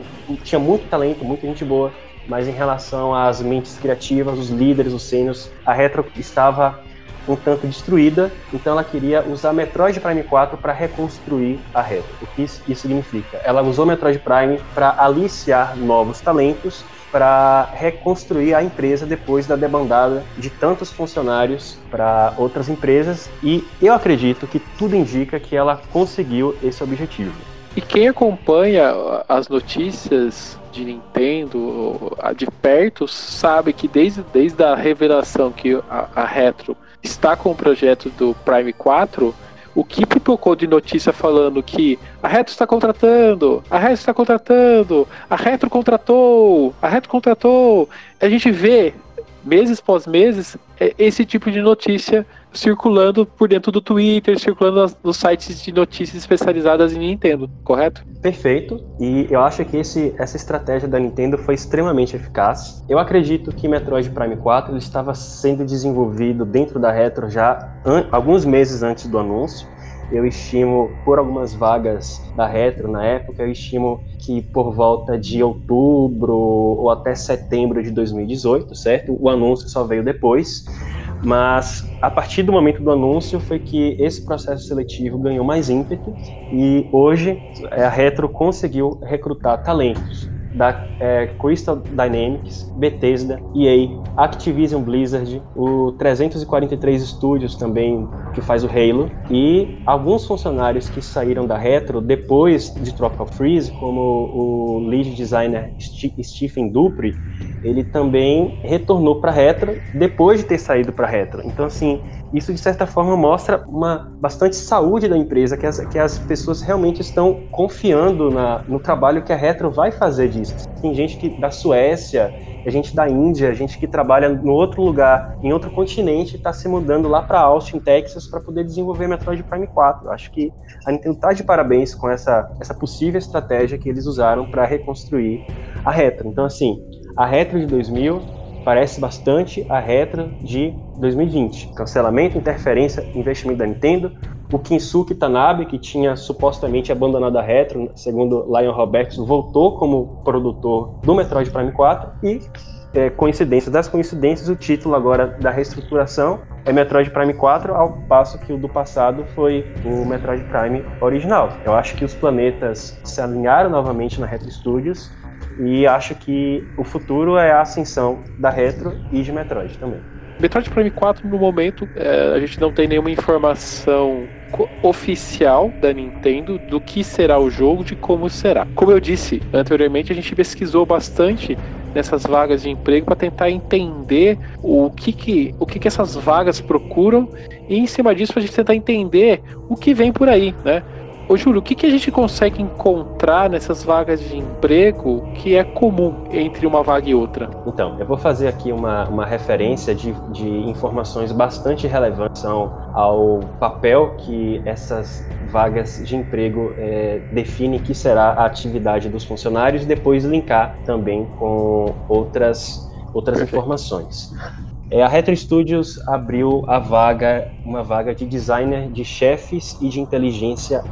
tinha muito talento, muita gente boa, mas em relação às mentes criativas, os líderes, os sênios, a Retro estava um tanto destruída, então ela queria usar Metroid Prime 4 para reconstruir a Retro. O que isso significa? Ela usou Metroid Prime para aliciar novos talentos para reconstruir a empresa depois da debandada de tantos funcionários para outras empresas e eu acredito que tudo indica que ela conseguiu esse objetivo. E quem acompanha as notícias de Nintendo de perto sabe que desde, desde a revelação que a, a Retro está com o projeto do Prime 4, o que pipocou de notícia falando que a Retro está contratando, a Retro está contratando, a Retro contratou, a Retro contratou. A gente vê, meses pós meses, é, esse tipo de notícia circulando por dentro do Twitter, circulando nos sites de notícias especializadas em Nintendo, correto? Perfeito. E eu acho que esse, essa estratégia da Nintendo foi extremamente eficaz. Eu acredito que Metroid Prime 4 ele estava sendo desenvolvido dentro da Retro já alguns meses antes do anúncio. Eu estimo, por algumas vagas da Retro na época, eu estimo que por volta de outubro ou até setembro de 2018, certo? O anúncio só veio depois. Mas a partir do momento do anúncio foi que esse processo seletivo ganhou mais ímpeto e hoje é, a Retro conseguiu recrutar talentos da é, Crystal Dynamics, Bethesda, EA, Activision Blizzard, o 343 Studios também que faz o Halo e alguns funcionários que saíram da Retro depois de Tropical Freeze, como o lead designer Stephen Dupri, ele também retornou para Retro depois de ter saído para Retro. Então assim, isso de certa forma mostra uma bastante saúde da empresa, que as, que as pessoas realmente estão confiando na, no trabalho que a Retro vai fazer disso. Tem gente que da Suécia, a gente da Índia, a gente que trabalha no outro lugar, em outro continente, está se mudando lá para Austin, Texas, para poder desenvolver Metroid Prime 4. Eu acho que a Nintendo está de parabéns com essa, essa possível estratégia que eles usaram para reconstruir a Retro. Então, assim, a Retro de 2000 parece bastante a retro de 2020. Cancelamento, interferência, investimento da Nintendo. O Kinsuke Tanabe, que tinha supostamente abandonado a retro, segundo Lion Roberts, voltou como produtor do Metroid Prime 4 e é, coincidência das coincidências, o título agora da reestruturação é Metroid Prime 4, ao passo que o do passado foi o Metroid Prime original. Eu acho que os planetas se alinharam novamente na Retro Studios e acho que o futuro é a ascensão da Retro e de Metroid também. Metroid Prime 4, no momento, é, a gente não tem nenhuma informação oficial da Nintendo do que será o jogo, de como será. Como eu disse anteriormente, a gente pesquisou bastante nessas vagas de emprego para tentar entender o que que, o que que essas vagas procuram e em cima disso a gente tentar entender o que vem por aí, né? Ô Júlio, o que, que a gente consegue encontrar nessas vagas de emprego que é comum entre uma vaga e outra? Então, eu vou fazer aqui uma, uma referência de, de informações bastante relevantes ao papel que essas vagas de emprego é, definem que será a atividade dos funcionários e depois linkar também com outras, outras informações. É, a Retro Studios abriu a vaga, uma vaga de designer de chefes e de inteligência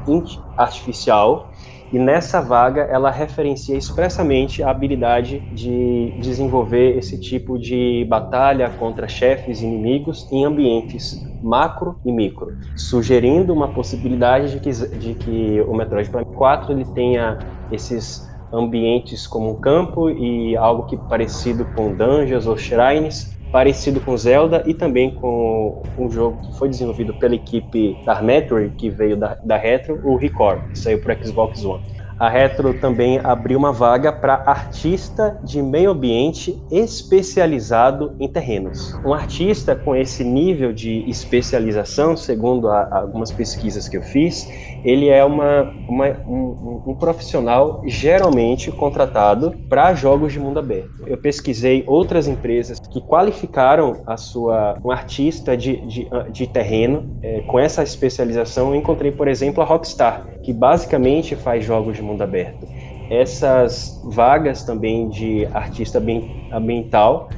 artificial. E nessa vaga ela referencia expressamente a habilidade de desenvolver esse tipo de batalha contra chefes inimigos em ambientes macro e micro, sugerindo uma possibilidade de que, de que o Metroid Prime 4 ele tenha esses ambientes como um campo e algo que parecido com dungeons ou shrines, parecido com Zelda e também com um jogo que foi desenvolvido pela equipe da Metroid, que veio da, da Retro, o Record, que saiu para Xbox One a Retro também abriu uma vaga para artista de meio ambiente especializado em terrenos. Um artista com esse nível de especialização, segundo a, algumas pesquisas que eu fiz, ele é uma, uma um, um, profissional geralmente contratado para jogos de mundo aberto. Eu pesquisei outras empresas que qualificaram a sua um artista de, de, de terreno é, com essa especialização. Eu encontrei, por exemplo, a Rockstar, que basicamente faz jogos de mundo aberto. Essas vagas também de artista ambiental,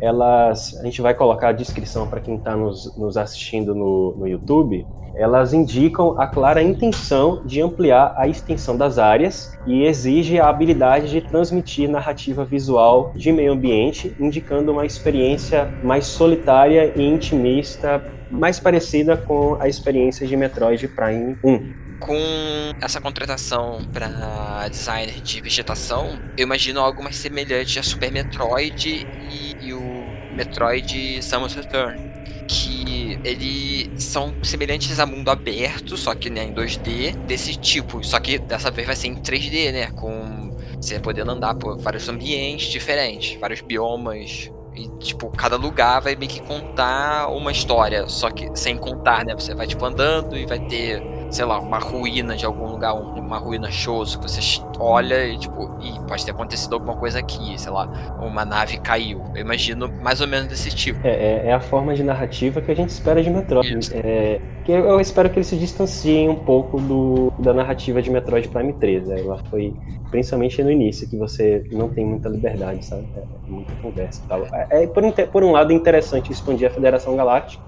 elas a gente vai colocar a descrição para quem está nos, nos, assistindo no, no YouTube. elas indicam a clara intenção de ampliar a extensão das áreas e exige a habilidade de transmitir narrativa visual de meio ambiente, indicando uma experiência mais solitária e intimista, mais parecida com a experiência de Metroid Prime 1 com essa contratação para designer de vegetação, eu imagino algo mais semelhante a Super Metroid e, e o Metroid Samus Return que eles são semelhantes a mundo aberto, só que né, em 2D, desse tipo. Só que dessa vez vai ser em 3D, né? Com você podendo andar por vários ambientes diferentes, vários biomas. E, tipo, cada lugar vai meio que contar uma história, só que sem contar, né? Você vai, tipo, andando e vai ter sei lá, uma ruína de algum lugar, uma ruína shows, que você olha e tipo, Ih, pode ter acontecido alguma coisa aqui, sei lá, uma nave caiu. Eu imagino mais ou menos desse tipo. É, é, é a forma de narrativa que a gente espera de Metroid. É, que eu espero que eles se distanciem um pouco do, da narrativa de Metroid Prime 3. Né? Ela foi principalmente no início, que você não tem muita liberdade, sabe? É, é muita conversa e tal. É, é por, por um lado, é interessante expandir a Federação Galáctica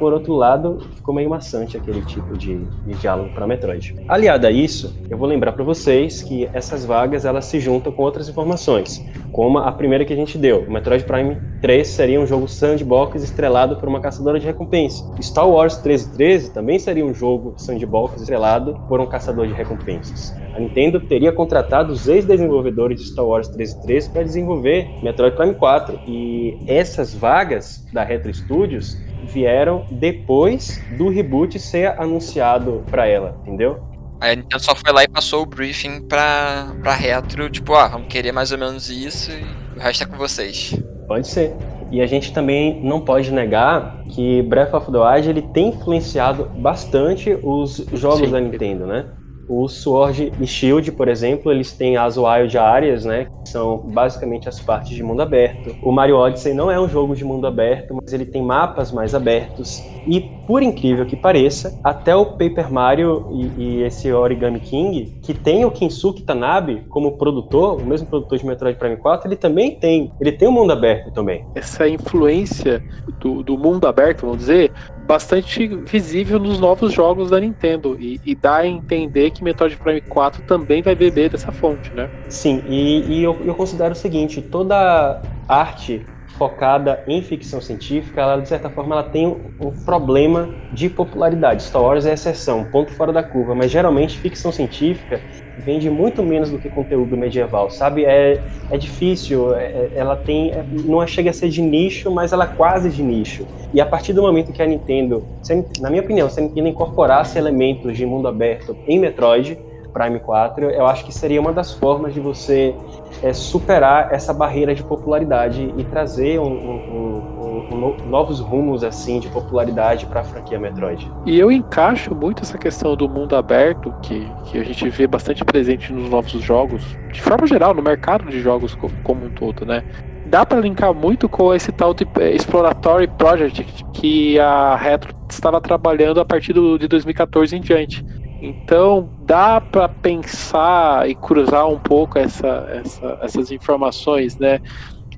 por outro lado, ficou meio maçante aquele tipo de, de diálogo para Metroid. Aliado a isso, eu vou lembrar para vocês que essas vagas elas se juntam com outras informações, como a primeira que a gente deu. O Metroid Prime 3 seria um jogo sandbox estrelado por uma caçadora de recompensa. Star Wars 1313 também seria um jogo sandbox estrelado por um caçador de recompensas. A Nintendo teria contratado os ex-desenvolvedores de Star Wars 1313 para desenvolver Metroid Prime 4 e essas vagas da Retro Studios vieram depois do reboot ser anunciado para ela, entendeu? Aí a Nintendo só foi lá e passou o briefing pra, pra retro, tipo, ah, vamos querer mais ou menos isso e o resto é com vocês. Pode ser. E a gente também não pode negar que Breath of the Wild ele tem influenciado bastante os jogos Sim. da Nintendo, né? O Sword e Shield, por exemplo, eles têm as Wild Areas, né? Que são basicamente as partes de mundo aberto. O Mario Odyssey não é um jogo de mundo aberto, mas ele tem mapas mais abertos. E, por incrível que pareça, até o Paper Mario e, e esse Origami King, que tem o Kinsuke Tanabe como produtor, o mesmo produtor de Metroid Prime 4, ele também tem. Ele tem um mundo aberto também. Essa influência do, do mundo aberto, vamos dizer, bastante visível nos novos jogos da Nintendo e, e, dá a entender que Metroid Prime 4 também vai beber dessa fonte, né? Sim, e, e eu, eu, considero o seguinte, toda arte focada em ficção científica, ela de certa forma ela tem um problema de popularidade. Star Wars é exceção, ponto fora da curva, mas geralmente ficção científica vende muito menos do que conteúdo medieval, sabe? É, é difícil, é, é ela tem, é, não chega a ser de nicho, mas ela é quase de nicho. E a partir do momento que a Nintendo, na minha opinião, se a Nintendo incorporasse elementos de mundo aberto em Metroid, Prime 4, eu acho que seria uma das formas de você é, superar essa barreira de popularidade e trazer um, um, um, novos rumos assim de popularidade para a franquia Metroid. E eu encaixo muito essa questão do mundo aberto que, que a gente vê bastante presente nos novos jogos, de forma geral, no mercado de jogos como um todo, né? Dá para linkar muito com esse tal de é, Exploratory Project que a Retro estava trabalhando a partir do, de 2014 em diante então dá para pensar e cruzar um pouco essa, essa, essas informações, né?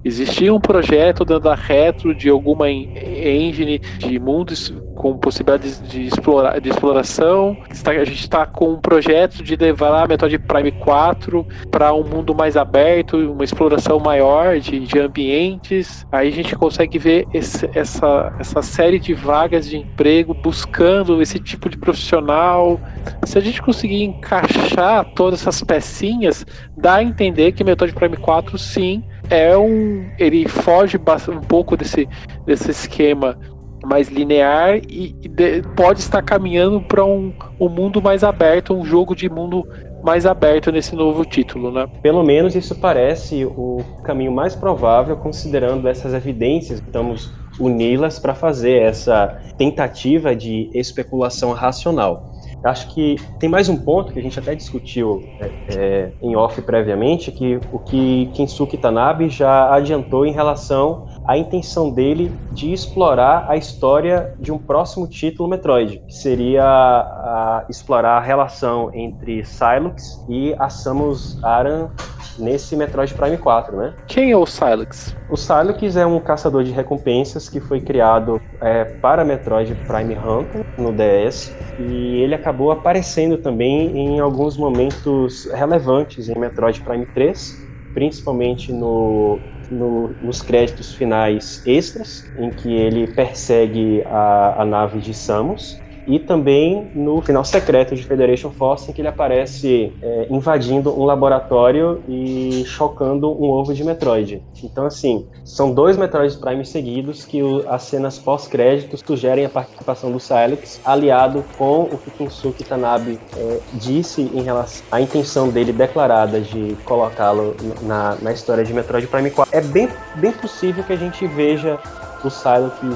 Existia um projeto dentro da Retro de alguma engine de mundos com possibilidades de, de exploração. A gente está com um projeto de levar a Metroid Prime 4 para um mundo mais aberto, uma exploração maior de, de ambientes. Aí a gente consegue ver esse, essa, essa série de vagas de emprego buscando esse tipo de profissional. Se a gente conseguir encaixar todas essas pecinhas, dá a entender que Metroid Prime 4 sim é um. Ele foge um pouco desse, desse esquema mais linear e, e de, pode estar caminhando para um, um mundo mais aberto, um jogo de mundo mais aberto nesse novo título, né? Pelo menos isso parece o caminho mais provável, considerando essas evidências. Estamos uni-las para fazer essa tentativa de especulação racional. Acho que tem mais um ponto que a gente até discutiu é, é, em off previamente, que o que Kinsuke Tanabe já adiantou em relação à intenção dele de explorar a história de um próximo título Metroid, que seria a, explorar a relação entre Silux e a Samus Aran nesse Metroid Prime 4, né? Quem é o Silex? O Silex é um caçador de recompensas que foi criado é, para Metroid Prime Hunter no DS e ele acabou aparecendo também em alguns momentos relevantes em Metroid Prime 3, principalmente no, no, nos créditos finais extras, em que ele persegue a, a nave de Samus e também no final secreto de Federation Force, em que ele aparece é, invadindo um laboratório e chocando um ovo de Metroid. Então, assim, são dois Metroid Prime seguidos que o, as cenas pós-créditos sugerem a participação do Silex, aliado com o que Kinsuke Tanabe é, disse em relação à intenção dele declarada de colocá-lo na, na história de Metroid Prime 4. É bem, bem possível que a gente veja o Psylocke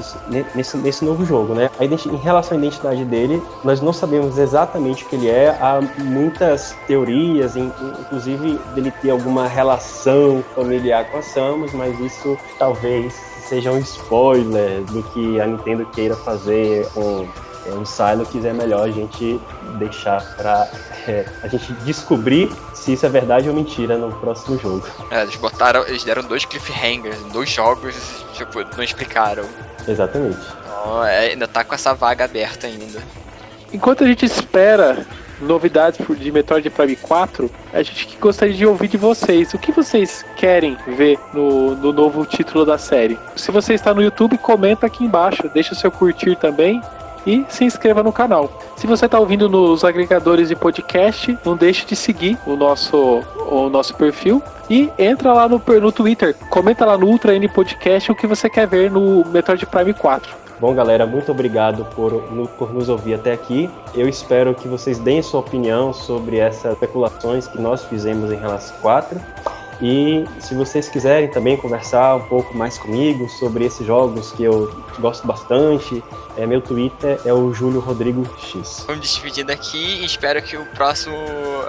nesse, nesse novo jogo, né? A em relação à identidade dele, nós não sabemos exatamente o que ele é. Há muitas teorias, inclusive dele ter alguma relação familiar com a Samus, mas isso talvez seja um spoiler do que a Nintendo queira fazer com é, um Psylocke é melhor a gente deixar pra é, a gente descobrir se isso é verdade ou mentira no próximo jogo. É, eles botaram, eles deram dois cliffhangers em dois jogos, tipo, não explicaram. Exatamente. Então, é, ainda tá com essa vaga aberta ainda. Enquanto a gente espera novidades de Metroid Prime 4, a gente gostaria de ouvir de vocês. O que vocês querem ver no, no novo título da série? Se você está no YouTube, comenta aqui embaixo, deixa o seu curtir também e se inscreva no canal. Se você está ouvindo nos agregadores de podcast, não deixe de seguir o nosso, o nosso perfil e entra lá no, no Twitter, comenta lá no Ultra N Podcast o que você quer ver no Metroid Prime 4. Bom, galera, muito obrigado por, por nos ouvir até aqui. Eu espero que vocês deem sua opinião sobre essas especulações que nós fizemos em relação 4. E se vocês quiserem também conversar um pouco mais comigo sobre esses jogos que eu gosto bastante, é, meu Twitter é o Júlio Rodrigo X. Vamos despedindo aqui e espero que o próximo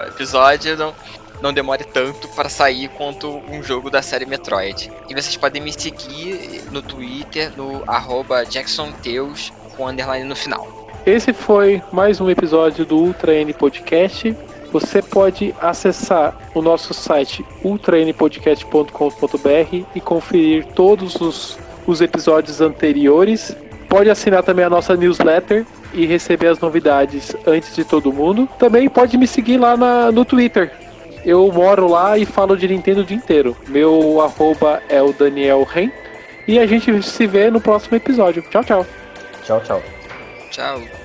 episódio não, não demore tanto para sair quanto um jogo da série Metroid. E vocês podem me seguir no Twitter, no arroba JacksonTeus, com underline no final. Esse foi mais um episódio do Ultra N Podcast. Você pode acessar o nosso site ultranpodcast.com.br e conferir todos os, os episódios anteriores. Pode assinar também a nossa newsletter e receber as novidades antes de todo mundo. Também pode me seguir lá na, no Twitter. Eu moro lá e falo de Nintendo o dia inteiro. Meu arroba é o Daniel Ren. E a gente se vê no próximo episódio. Tchau, tchau. Tchau, tchau. Tchau.